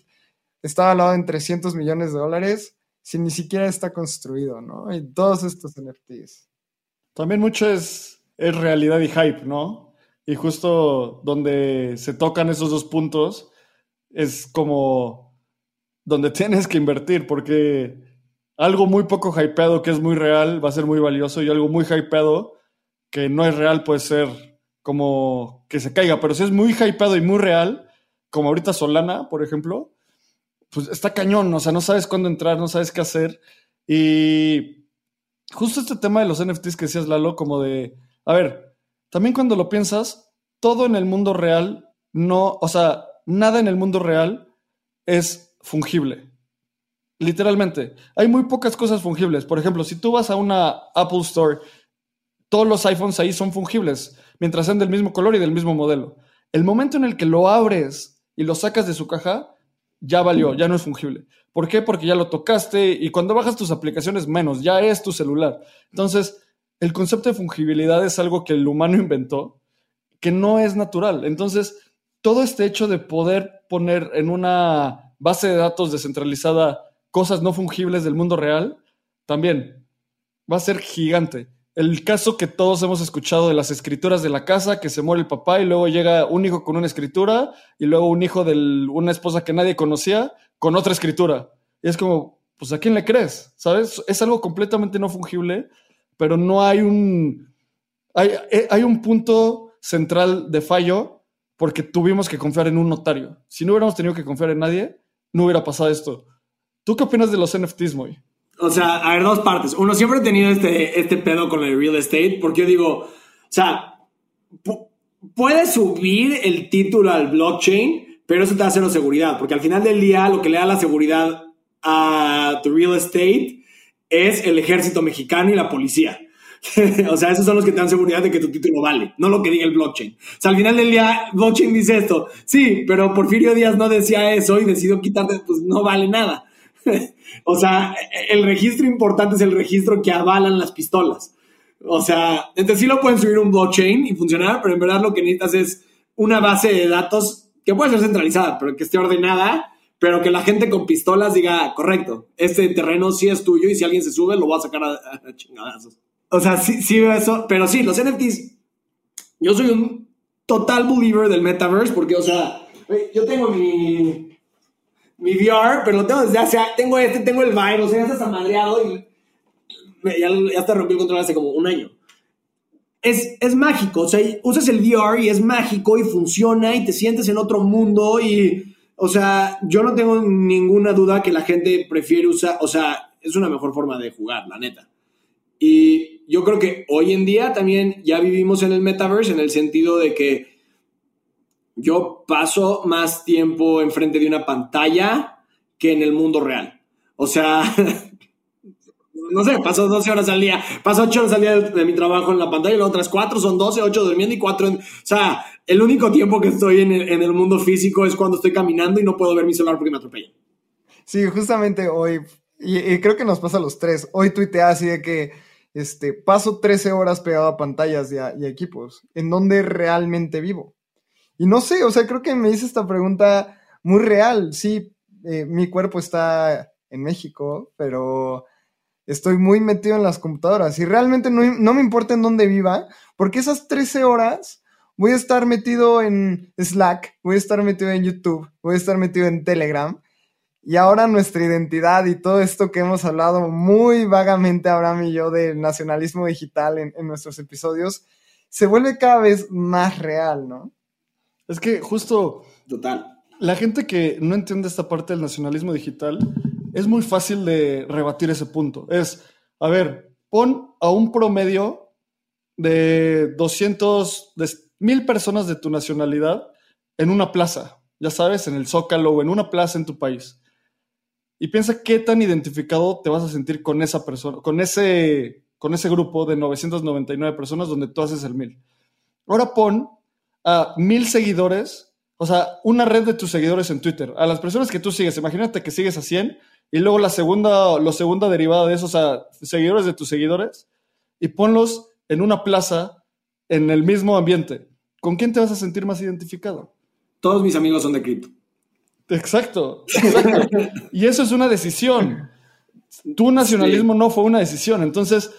D: está valorado en 300 millones de dólares si ni siquiera está construido, ¿no? Y todos estos NFTs.
A: También mucho es, es realidad y hype, ¿no? Y justo donde se tocan esos dos puntos es como donde tienes que invertir, porque algo muy poco hypeado que es muy real va a ser muy valioso y algo muy hypeado que no es real puede ser como que se caiga. Pero si es muy hypeado y muy real, como ahorita Solana, por ejemplo, pues está cañón, o sea, no sabes cuándo entrar, no sabes qué hacer. Y justo este tema de los NFTs que decías, Lalo, como de, a ver, también cuando lo piensas, todo en el mundo real no, o sea, nada en el mundo real es fungible. Literalmente. Hay muy pocas cosas fungibles. Por ejemplo, si tú vas a una Apple Store, todos los iPhones ahí son fungibles, mientras sean del mismo color y del mismo modelo. El momento en el que lo abres y lo sacas de su caja, ya valió, ya no es fungible. ¿Por qué? Porque ya lo tocaste y cuando bajas tus aplicaciones menos, ya es tu celular. Entonces, el concepto de fungibilidad es algo que el humano inventó, que no es natural. Entonces, todo este hecho de poder poner en una base de datos descentralizada cosas no fungibles del mundo real, también va a ser gigante. El caso que todos hemos escuchado de las escrituras de la casa, que se muere el papá y luego llega un hijo con una escritura y luego un hijo de una esposa que nadie conocía con otra escritura. Y es como, pues ¿a quién le crees? ¿Sabes? Es algo completamente no fungible, pero no hay un... Hay, eh, hay un punto central de fallo porque tuvimos que confiar en un notario. Si no hubiéramos tenido que confiar en nadie, no hubiera pasado esto. ¿Tú qué opinas de los NFTs, Moy?
C: O sea, a ver, dos partes. Uno, siempre he tenido este, este pedo con el real estate porque yo digo, o sea, puedes subir el título al blockchain, pero eso te da cero seguridad, porque al final del día lo que le da la seguridad a tu real estate es el ejército mexicano y la policía. o sea, esos son los que te dan seguridad de que tu título vale, no lo que diga el blockchain. O sea, al final del día, blockchain dice esto. Sí, pero Porfirio Díaz no decía eso y decidió quitarte, pues no vale nada. o sea, el registro importante es el registro que avalan las pistolas. O sea, entonces sí lo pueden subir un blockchain y funcionar, pero en verdad lo que necesitas es una base de datos que puede ser centralizada, pero que esté ordenada, pero que la gente con pistolas diga, correcto, este terreno sí es tuyo y si alguien se sube lo va a sacar a, chingadazos. O sea, sí, sí veo eso, pero sí, los NFTs, yo soy un total believer del metaverse porque, o sea, yo tengo mi mi VR, pero lo tengo desde hace. Tengo este, tengo el Vive, o sea, ya está madreado y ya, ya hasta rompí el control hace como un año. Es, es, mágico, o sea, usas el VR y es mágico y funciona y te sientes en otro mundo y, o sea, yo no tengo ninguna duda que la gente prefiere usar, o sea, es una mejor forma de jugar, la neta. Y yo creo que hoy en día también ya vivimos en el metaverse en el sentido de que yo paso más tiempo enfrente de una pantalla que en el mundo real. O sea, no sé, paso 12 horas al día, paso 8 horas al día de, mi trabajo en la pantalla y las otras 4 son 12, 8 durmiendo y 4 en... O sea, el único tiempo que estoy en el, mundo físico es cuando estoy caminando y no puedo ver mi celular porque me atropellan.
D: Sí, justamente hoy, y, creo que nos pasa a los tres, hoy tuiteé así de que este, paso 13 horas pegado a pantallas y, y equipos, en donde realmente vivo. Y no sé, o sea, creo que me hice esta pregunta muy real. Sí, eh, mi cuerpo está en México, pero estoy muy metido en las computadoras y realmente no, me importa en dónde viva, porque esas 13 horas voy a estar metido en Slack, voy a estar metido en YouTube, voy a estar metido en Telegram. Y ahora nuestra identidad y todo esto que hemos hablado muy vagamente, Abraham y yo, del nacionalismo digital en, en nuestros episodios, se vuelve cada vez más real, ¿no?
A: Es que justo.
C: Total.
A: La gente que no entiende esta parte del nacionalismo digital, es muy fácil de rebatir ese punto. Es, a ver, pon a un promedio de 200, de mil personas de tu nacionalidad en una plaza, ya sabes, en el Zócalo o en una plaza en tu país. Y piensa qué tan identificado te vas a sentir con esa persona, con ese, con ese grupo de 999 personas donde tú haces el mil. Ahora pon a mil seguidores, o sea, una red de tus seguidores en Twitter, a las personas que tú sigues, imagínate que sigues a 100 y luego la segunda, la segunda derivada de esos, o seguidores de tus seguidores, y ponlos en una plaza en el mismo ambiente. ¿Con quién te vas a sentir más identificado?
C: Todos mis amigos son de cripto.
A: Exacto, exacto. y eso es una decisión. Tu nacionalismo no fue una decisión. Entonces,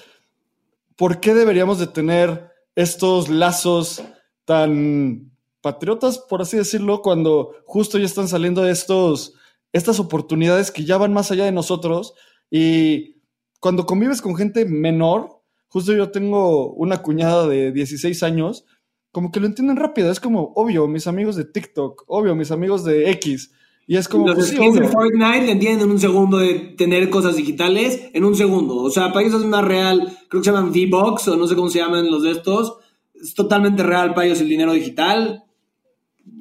A: ¿por qué deberíamos de tener estos lazos tan patriotas, por así decirlo, cuando justo ya están saliendo estos, estas oportunidades que ya van más allá de nosotros Y cuando convives con gente menor, justo yo tengo una cuñada de 16 años, como que lo entienden rápido. Es como, obvio, mis amigos de TikTok, obvio, mis amigos de X. Y es como.
C: Los
A: pues sí,
C: de. Fortnite le entienden en un segundo de tener cosas digitales en un segundo. O sea, para ellos es una real, creo que se llaman V-Box o no sé cómo se llaman los de estos. Es totalmente real para ellos el dinero digital.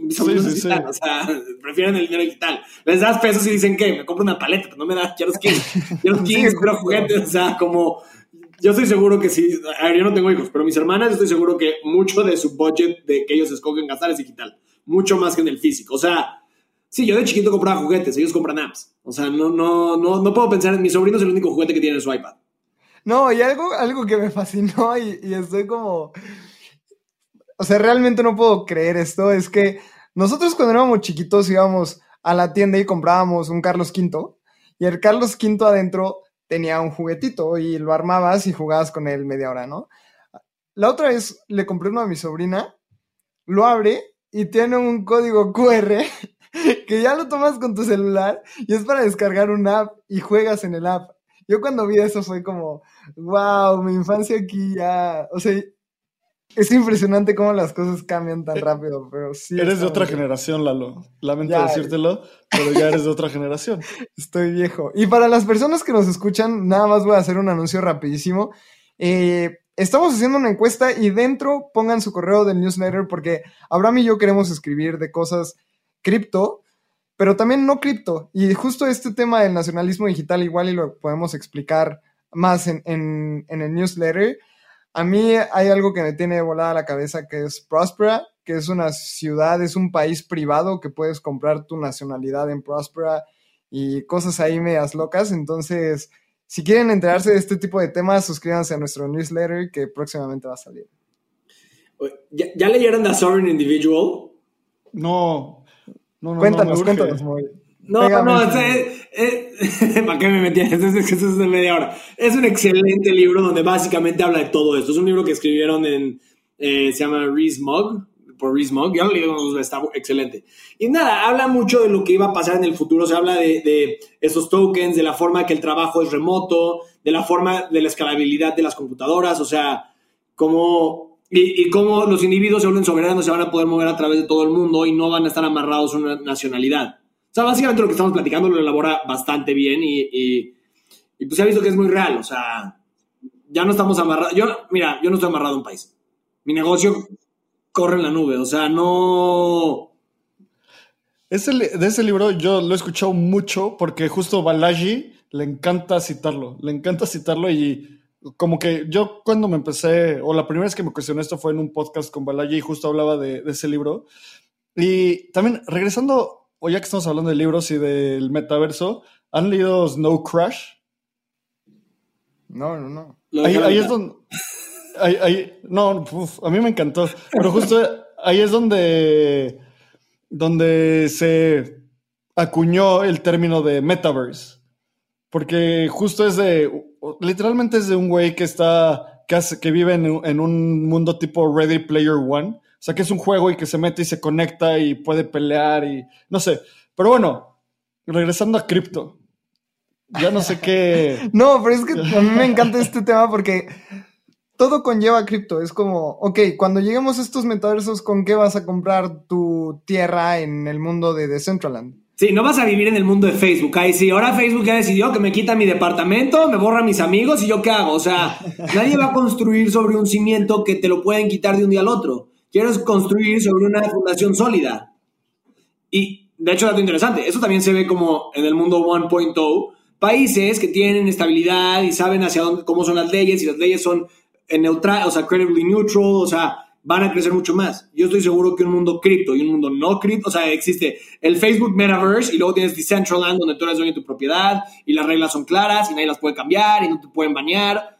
C: Mis amigos
A: sí,
C: necesitan,
A: sí.
C: O sea, prefieren el dinero digital. Les das pesos y dicen que me compro una paleta, pero no me das, quiero skins. Quiero skins, quiero juguetes. O sea, como. Yo estoy seguro que sí. A ver, yo no tengo hijos, pero mis hermanas, yo estoy seguro que mucho de su budget de que ellos escogen gastar es digital. Mucho más que en el físico. O sea, Sí, yo de chiquito compraba juguetes, ellos compran apps. O sea, no, no, no, no puedo pensar en mi sobrino es el único juguete que tiene en su iPad.
D: No, y algo, algo que me fascinó y, y estoy como... O sea, realmente no puedo creer esto, es que nosotros cuando éramos chiquitos íbamos a la tienda y comprábamos un Carlos V y el Carlos V adentro tenía un juguetito y lo armabas y jugabas con él media hora, ¿no? La otra vez le compré uno a mi sobrina, lo abre y tiene un código QR que ya lo tomas con tu celular y es para descargar una app y juegas en el app. Yo cuando vi eso fue como, wow, mi infancia aquí ya, o sea, es impresionante cómo las cosas cambian tan rápido, pero sí.
A: Eres de otra
D: bien.
A: generación, Lalo. Lamento
D: Ya,
A: decírtelo, pero ya eres de otra generación.
D: Estoy viejo. Y para las personas que nos escuchan, nada más voy a hacer un anuncio rapidísimo. Eh, estamos haciendo una encuesta y dentro pongan su correo del newsletter porque Abraham y yo queremos escribir de cosas cripto, pero también no cripto. Y justo este tema del nacionalismo digital igual y lo podemos explicar más en, en- en el newsletter. A mí hay algo que me tiene volada la cabeza que es Prospera, que es una ciudad, es un país privado que puedes comprar tu nacionalidad en Prospera y cosas ahí medias locas. Entonces, si quieren enterarse de este tipo de temas, suscríbanse a nuestro newsletter que próximamente va a salir.
C: ¿Ya, ya leyeron The Sovereign Individual?
A: No, no, no.
D: cuéntanos,
A: no,
D: cuéntanos, Moy.
C: No,
D: Pégame
C: no, es- es- ¿para qué me metí? Eso es, eso es de media hora. Es un excelente libro donde básicamente habla de todo esto. Es un libro que escribieron en, eh, se llama Rees Mogg, por Rees Mogg. Yo lo leí, está excelente. Y nada, habla mucho de lo que iba a pasar en el futuro. Se habla de, de esos tokens, de la forma que el trabajo es remoto, de la forma de la escalabilidad de las computadoras, o sea, cómo, y, y cómo los individuos se vuelven soberanos, se van a poder mover a través de todo el mundo y no van a estar amarrados a una nacionalidad. Sea, básicamente lo que estamos platicando lo elabora bastante bien y, y, y, pues se ha visto que es muy real. O sea, ya no estamos amarrados. Yo, mira, yo no estoy amarrado a un país. Mi negocio corre en la nube. O sea, no.
A: Ese de ese libro yo lo he escuchado mucho porque justo Balaji le encanta citarlo, le encanta citarlo y como que yo cuando me empecé, o la primera vez que me cuestioné esto fue en un podcast con Balaji y justo hablaba de, de ese libro. Y también regresando, o ya que estamos hablando de libros y del metaverso, ¿han leído Snow Crash?
D: No, no, no.
A: Ahí, es donde. ahí- ahí- no, uf, a mí me encantó. Pero justo ahí es donde. donde se acuñó el término de metaverse. Porque justo es de. literalmente es de un güey que está. que, hace- que vive en un mundo tipo Ready Player One. O sea, que es un juego y que se mete y se conecta y puede pelear y. no sé. Pero bueno, regresando a cripto. Ya no sé qué.
D: No, pero es que a mí me encanta este tema porque todo conlleva cripto. Es como, ok, cuando lleguemos a estos metaversos, ¿con qué vas a comprar tu tierra en el mundo de Decentraland?
C: Sí, no vas a vivir en el mundo de Facebook. Ahí sí, ahora Facebook ya decidió que me quita mi departamento, me borra mis amigos y yo qué hago. O sea, nadie va a construir sobre un cimiento que te lo pueden quitar de un día al otro. Quieres construir sobre una fundación sólida. Y de hecho, dato interesante, eso también se ve como en el mundo 1.0, países que tienen estabilidad y saben hacia dónde, cómo son las leyes y las leyes son neutral, o sea, credibly neutral, o sea, van a crecer mucho más. Yo estoy seguro que un mundo cripto y un mundo no cripto, o sea, existe el Facebook Metaverse y luego tienes Decentraland donde tú eres dueño de tu propiedad y las reglas son claras y nadie las puede cambiar y no te pueden bañar.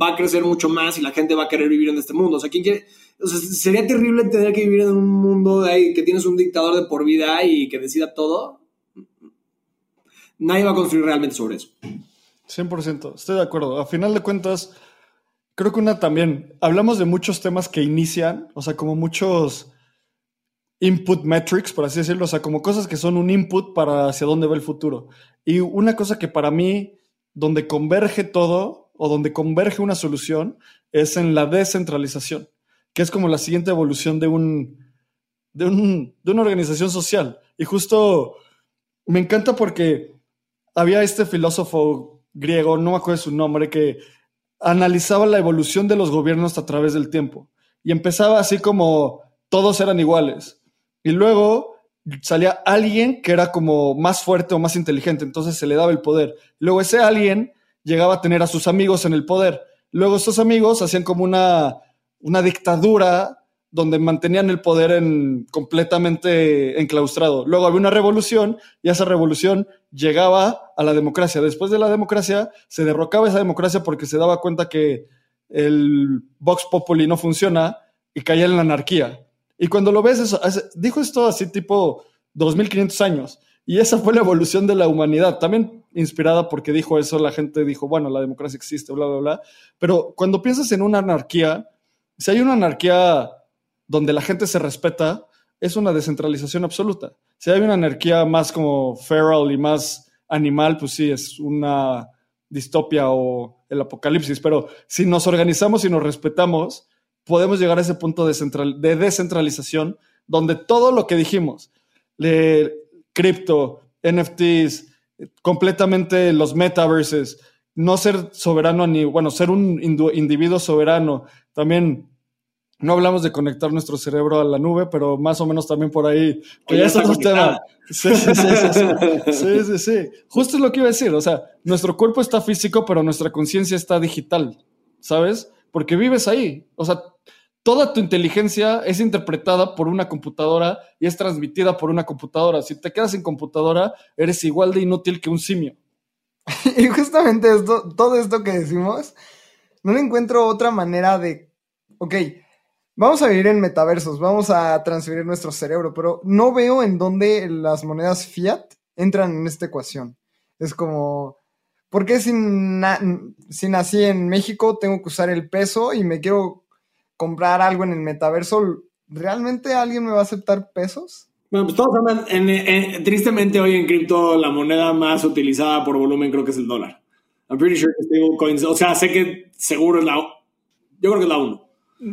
C: Va a crecer mucho más y la gente va a querer vivir en este mundo. O sea, ¿quién quiere? O sea, sería terrible tener que vivir en un mundo ahí que tienes un dictador de por vida y que decida todo. Nadie va a construir realmente sobre eso.
A: 100%, estoy de acuerdo. A final de cuentas, creo que una también, hablamos de muchos temas que inician, o sea, como muchos input metrics, por así decirlo, o sea, como cosas que son un input para hacia dónde va el futuro. Y una cosa que para mí donde converge todo o donde converge una solución es en la descentralización, que es como la siguiente evolución de, un, de, un, de una organización social. Y justo me encanta porque había este filósofo griego, no me acuerdo su nombre, que analizaba la evolución de los gobiernos a través del tiempo. Y empezaba así como todos eran iguales. Y luego salía alguien que era como más fuerte o más inteligente, entonces se le daba el poder. Luego ese alguien llegaba a tener a sus amigos en el poder. Luego esos amigos hacían como una, una dictadura donde mantenían el poder en, completamente enclaustrado. Luego había una revolución y esa revolución llegaba a la democracia. Después de la democracia se derrocaba esa democracia porque se daba cuenta que el Vox Populi no funciona y caía en la anarquía. Y cuando lo ves, eso, dijo esto así tipo 2500 años. Y esa fue la evolución de la humanidad. También inspirada porque dijo eso, la gente dijo, bueno, la democracia existe, bla, bla, bla. Pero cuando piensas en una anarquía, si hay una anarquía donde la gente se respeta, es una descentralización absoluta. Si hay una anarquía más como feral y más animal, pues sí, es una distopia o el apocalipsis. Pero si nos organizamos y nos respetamos, podemos llegar a ese punto de, de descentralización donde todo lo que dijimos, de cripto, NFTs, completamente los metaverses, no ser soberano ni, bueno, ser un individuo soberano, también no hablamos de conectar nuestro cerebro a la nube, pero más o menos también por ahí. Que ya es otro tema. Sí sí sí, sí sí sí, Justo es lo que iba a decir. O sea, nuestro cuerpo está físico, pero nuestra conciencia está digital. ¿Sabes? Porque vives ahí. O sea, toda tu inteligencia es interpretada por una computadora y es transmitida por una computadora. Si te quedas sin computadora, eres igual de inútil que un simio.
D: y justamente esto, todo esto que decimos, no le encuentro otra manera de. Ok Vamos a vivir en metaversos, vamos a transferir nuestro cerebro, pero no veo en dónde las monedas fiat entran en esta ecuación. Es como, ¿por qué si, si nací en México tengo que usar el peso y me quiero comprar algo en el metaverso? ¿Realmente alguien me va a aceptar pesos?
C: Bueno, pues todos hablan, tristemente hoy en cripto la moneda más utilizada por volumen creo que es el dólar. I'm pretty sure que stablecoins, o sea, sé que seguro es la, yo creo que es la 1.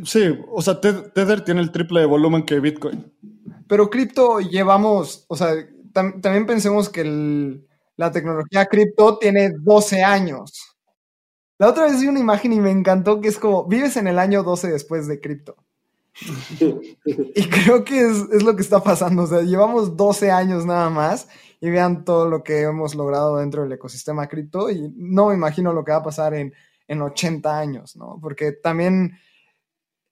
A: Sí, o sea, Tether tiene el triple de volumen que Bitcoin.
D: Pero cripto llevamos, o sea, también pensemos que la tecnología cripto tiene 12 años. La otra vez vi una imagen y me encantó que es como, vives en el año 12 después de cripto. y creo que es, es, lo que está pasando. O sea, llevamos 12 años nada más y vean todo lo que hemos logrado dentro del ecosistema cripto y no me imagino lo que va a pasar en, en 80 años, ¿no? Porque también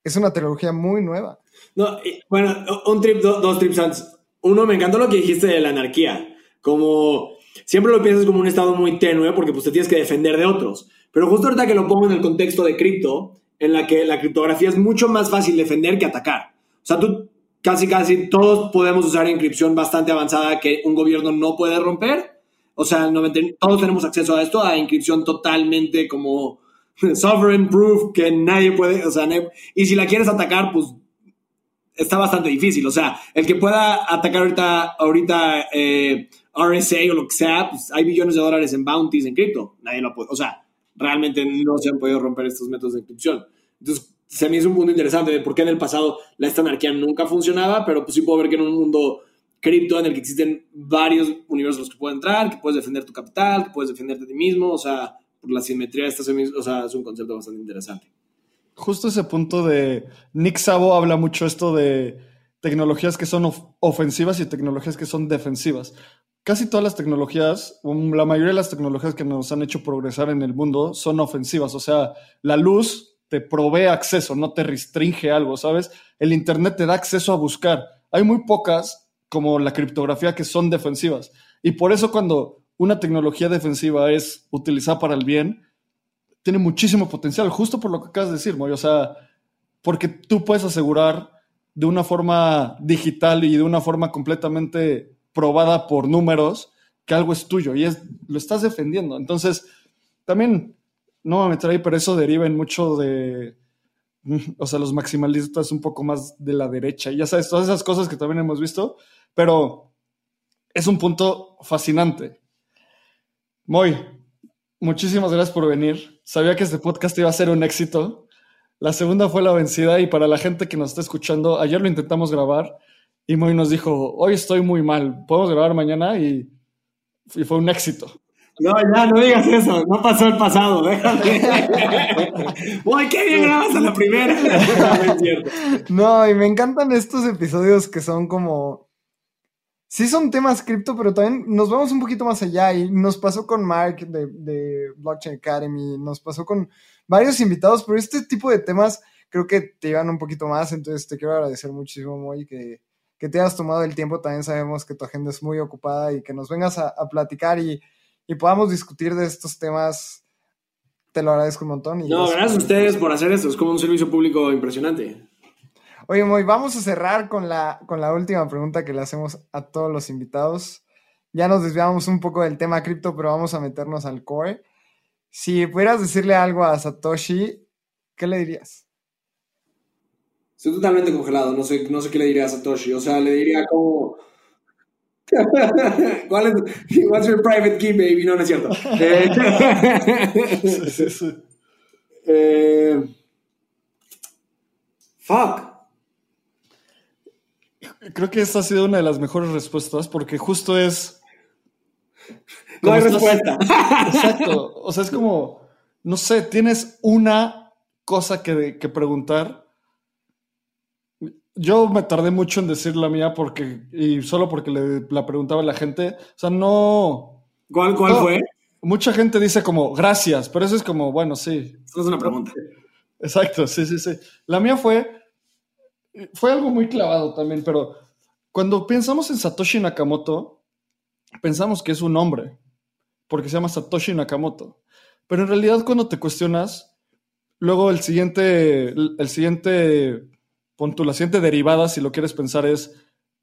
D: es una tecnología muy nueva.
C: No, bueno, un trip, dos trips antes. Uno, me encantó lo que dijiste de la anarquía. Como siempre lo piensas como un estado muy tenue porque pues te tienes que defender de otros. Pero justo ahorita que lo pongo en el contexto de cripto, en la que la criptografía es mucho más fácil defender que atacar. O sea, tú casi casi todos podemos usar encripción bastante avanzada que un gobierno no puede romper. O sea, todos tenemos acceso a esto, a inscripción totalmente como sovereign proof que nadie puede, o sea, y si la quieres atacar, pues está bastante difícil. O sea, el que pueda atacar ahorita, ahorita eh, RSA o lo que sea, pues hay billones de dólares en bounties en cripto. Nadie lo puede, o sea, realmente no se han podido romper estos métodos de inscripción. Entonces, se me hizo un punto interesante de por qué en el pasado la esta anarquía nunca funcionaba, pero pues sí puedo ver que en un mundo cripto en el que existen varios universos los que pueden entrar, que puedes defender tu capital, que puedes defenderte a ti mismo, o sea, por la simetría sea, es un concepto bastante interesante.
A: Justo ese punto de Nick Sabo habla mucho esto de tecnologías que son ofensivas y tecnologías que son defensivas. Casi todas las tecnologías, la mayoría de las tecnologías que nos han hecho progresar en el mundo son ofensivas. O sea, la luz te provee acceso, no te restringe algo, ¿sabes? El Internet te da acceso a buscar. Hay muy pocas, como la criptografía, que son defensivas. Y por eso cuando una tecnología defensiva es utilizada para el bien, tiene muchísimo potencial, justo por lo que acabas de decir, Moy. O sea, porque tú puedes asegurar de una forma digital y de una forma completamente probada por números que algo es tuyo y lo estás defendiendo. Entonces, también, no me ahí, pero eso deriva en mucho de, o sea, los maximalistas un poco más de la derecha. Y ya sabes, todas esas cosas que también hemos visto, pero es un punto fascinante. Muy. muchísimas gracias por venir. Sabía que este podcast iba a ser un éxito. La segunda fue la vencida y para la gente que nos está escuchando, ayer lo intentamos grabar y Moy nos dijo, hoy estoy muy mal, podemos grabar mañana y fue un éxito.
C: No, ya, no digas eso. No pasó el pasado, déjame. Uy, qué bien grabas a la primera.
D: no, y me encantan estos episodios que son como. Sí son temas cripto, pero también nos vamos un poquito más allá. Y nos pasó con Mark de, de Blockchain Academy, nos pasó con varios invitados, pero este tipo de temas creo que te llevan un poquito más. Entonces te quiero agradecer muchísimo, Moy, que, que te hayas tomado el tiempo. También sabemos que tu agenda es muy ocupada y que nos vengas a, a platicar y y podamos discutir de estos temas, te lo agradezco un montón.
C: no, gracias a ustedes por hacer esto, es como un servicio público impresionante.
D: Oye, Moy, vamos a cerrar con la, con la última pregunta que le hacemos a todos los invitados. Ya nos desviamos un poco del tema cripto, pero vamos a meternos al core. Si pudieras decirle algo a Satoshi, ¿qué le dirías?
C: Estoy totalmente congelado, no sé, no sé qué le diría a Satoshi. O sea, le diría como ¿Cuál es? What's your private key, baby? No, no es cierto. Eh, fuck.
A: Creo que esta ha sido una de las mejores respuestas porque justo es.
C: No hay respuesta.
A: Exacto. O sea, es como, no sé, tienes una cosa que, que preguntar yo me tardé mucho en decir la mía porque, y solo porque le, la preguntaba a la gente. O sea, no.
C: ¿Cuál, cuál fue?
A: Mucha gente dice como gracias, pero eso es como, bueno, sí.
C: Eso es una pregunta.
A: Exacto, sí, sí, sí. La mía fue. Fue algo muy clavado también, pero cuando pensamos en Satoshi Nakamoto, pensamos que es un hombre, porque se llama Satoshi Nakamoto. Pero en realidad, cuando te cuestionas, luego el siguiente, el siguiente pon la siguiente derivada, si lo quieres pensar, es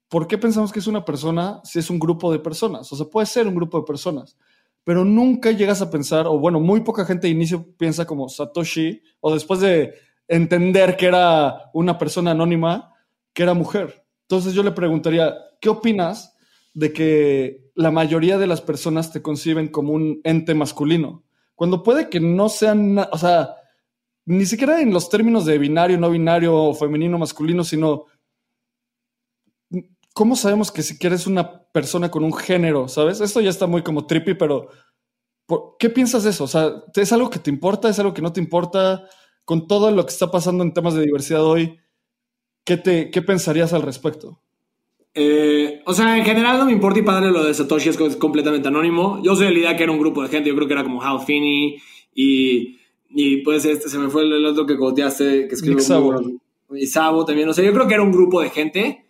A: ¿por qué pensamos que es una persona si es un grupo de personas? O sea, puede ser un grupo de personas, pero nunca llegas a pensar, o bueno, muy poca gente de inicio piensa como Satoshi, o después de entender que era una persona anónima, que era mujer. Entonces yo le preguntaría, ¿qué opinas de que la mayoría de las personas te conciben como un ente masculino? Cuando puede que no sean, o sea, ni siquiera en los términos de binario, no binario, femenino, masculino, sino ¿cómo sabemos que si quieres una persona con un género, sabes? Esto ya está muy como trippy, pero ¿qué piensas de eso? O sea, ¿es algo que te importa? ¿Es algo que no te importa? Con todo lo que está pasando en temas de diversidad hoy, ¿qué, te, qué pensarías al respecto?
C: Eh, o sea, en general no me importa y padre lo de Satoshi es completamente anónimo. Yo soy de la idea que era un grupo de gente, yo creo que era como Hal Finney y y pues este se me fue el, otro que coteaste, que escribió. Sabo. Y Sabo también. O sea, yo creo que era un grupo de gente.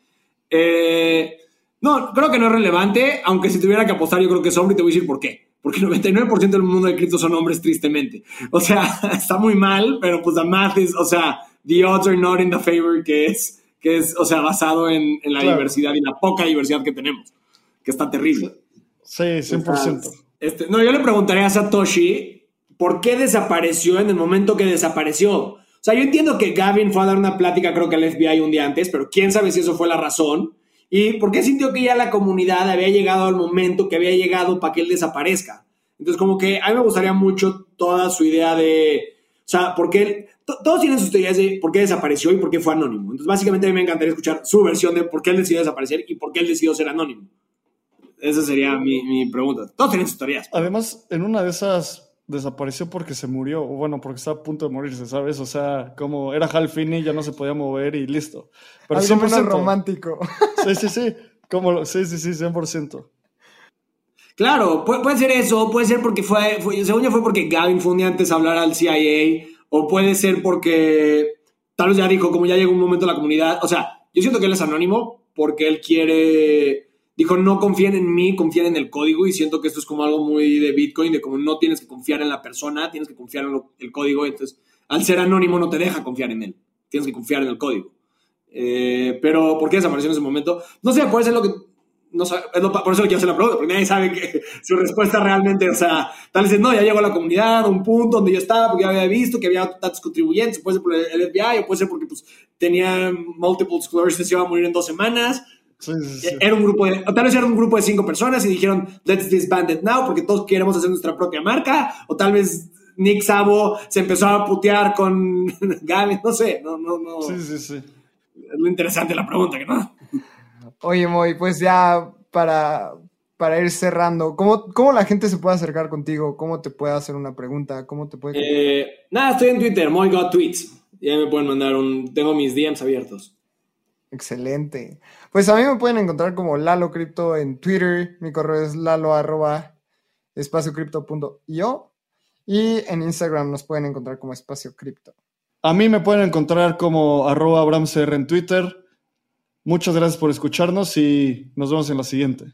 C: Eh, no, creo que no es relevante, aunque si tuviera que apostar, yo creo que es hombre y te voy a decir por qué. Porque el 99% del mundo de cripto son hombres, tristemente. O sea, está muy mal, pero pues la math es, o sea, the odds are not in the favor que es, que es o sea, basado en, en la diversidad y la poca diversidad que tenemos, que está terrible.
A: Sí, 100%.
C: este, no, yo le preguntaría a Satoshi ¿por qué desapareció en el momento que desapareció? O sea, yo entiendo que Gavin fue a dar una plática, creo que al FBI un día antes, pero quién sabe si eso fue la razón. ¿Y por qué sintió que ya la comunidad había llegado al momento que había llegado para que él desaparezca? Entonces, como que a mí me gustaría mucho toda su idea de, o sea, porque todos tienen sus teorías de por qué desapareció y por qué fue anónimo. Entonces, básicamente a mí me encantaría escuchar su versión de por qué él decidió desaparecer y por qué él decidió ser anónimo. Esa sería mi, mi pregunta. Todos tienen sus teorías.
A: Además, en una de esas desapareció porque se murió, o bueno, porque estaba a punto de morirse, ¿sabes? O sea, como era Hal Finney, ya no se podía mover y listo.
D: Pero Algo menos romántico.
A: Sí, sí, sí. Como, sí, sí, sí, 100%.
C: Claro, puede, ser eso, puede ser porque fue, fue, según yo fue porque Gavin fue un día antes a hablar al CIA, o puede ser porque tal vez ya dijo, como ya llegó un momento en la comunidad, o sea, yo siento que él es anónimo porque él quiere dijo, no confíen en mí, confíen en el código y siento que esto es como algo muy de Bitcoin, de como no tienes que confiar en la persona, tienes que confiar en el código, entonces al ser anónimo no te deja confiar en él, tienes que confiar en el código. Eh, pero, ¿por qué desapareció en ese momento? No sé, puede ser lo que... No sé, por eso le quiero hacer la pregunta, porque nadie sabe que su respuesta realmente, o sea, tal vez no, ya llegó a la comunidad, a un punto donde yo estaba, porque ya había visto que había tantos contribuyentes, puede ser por el FBI, o puede ser porque pues tenía multiple sclerosis, se iba a morir en dos semanas, Era un grupo de, o tal vez era un grupo de cinco personas y dijeron, let's disband it now porque todos queremos hacer nuestra propia marca, o tal vez Nick Sabo se empezó a putear con Gaby, no sé, no, no, no.
A: Sí, sí, sí.
C: Es lo interesante la pregunta, ¿no?
D: Oye, Moy, pues ya para, para ir cerrando, ¿cómo, ¿cómo la gente se puede acercar contigo? ¿Cómo te puede hacer una pregunta? ¿Cómo te puede...?
C: Eh, nada, estoy en Twitter, Moy Got Tweets. Ya me pueden mandar un... Tengo mis DMs abiertos.
D: Excelente. Pues a mí me pueden encontrar como Lalo Crypto en Twitter. Mi correo es lalo arroba espaciocrypto.io y en Instagram nos pueden encontrar como espacio cripto.
A: A mí me pueden encontrar como arroba abramcr en Twitter. Muchas gracias por escucharnos y nos vemos en la siguiente.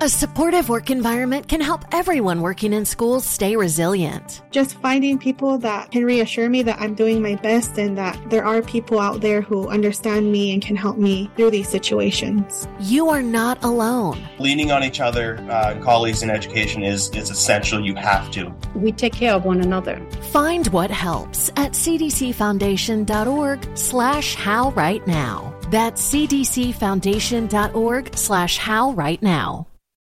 E: A supportive work environment can help everyone working in schools stay resilient.
F: Just finding people that can reassure me that I'm doing my best and that there are people out there who understand me and can help me through these situations.
E: You are not alone.
G: Leaning on each other, uh, colleagues in education is, is essential. You have to.
H: We take care of one another.
E: Find what helps at cdcfoundation.org slash how right now. That's cdcfoundation.org slash how right now.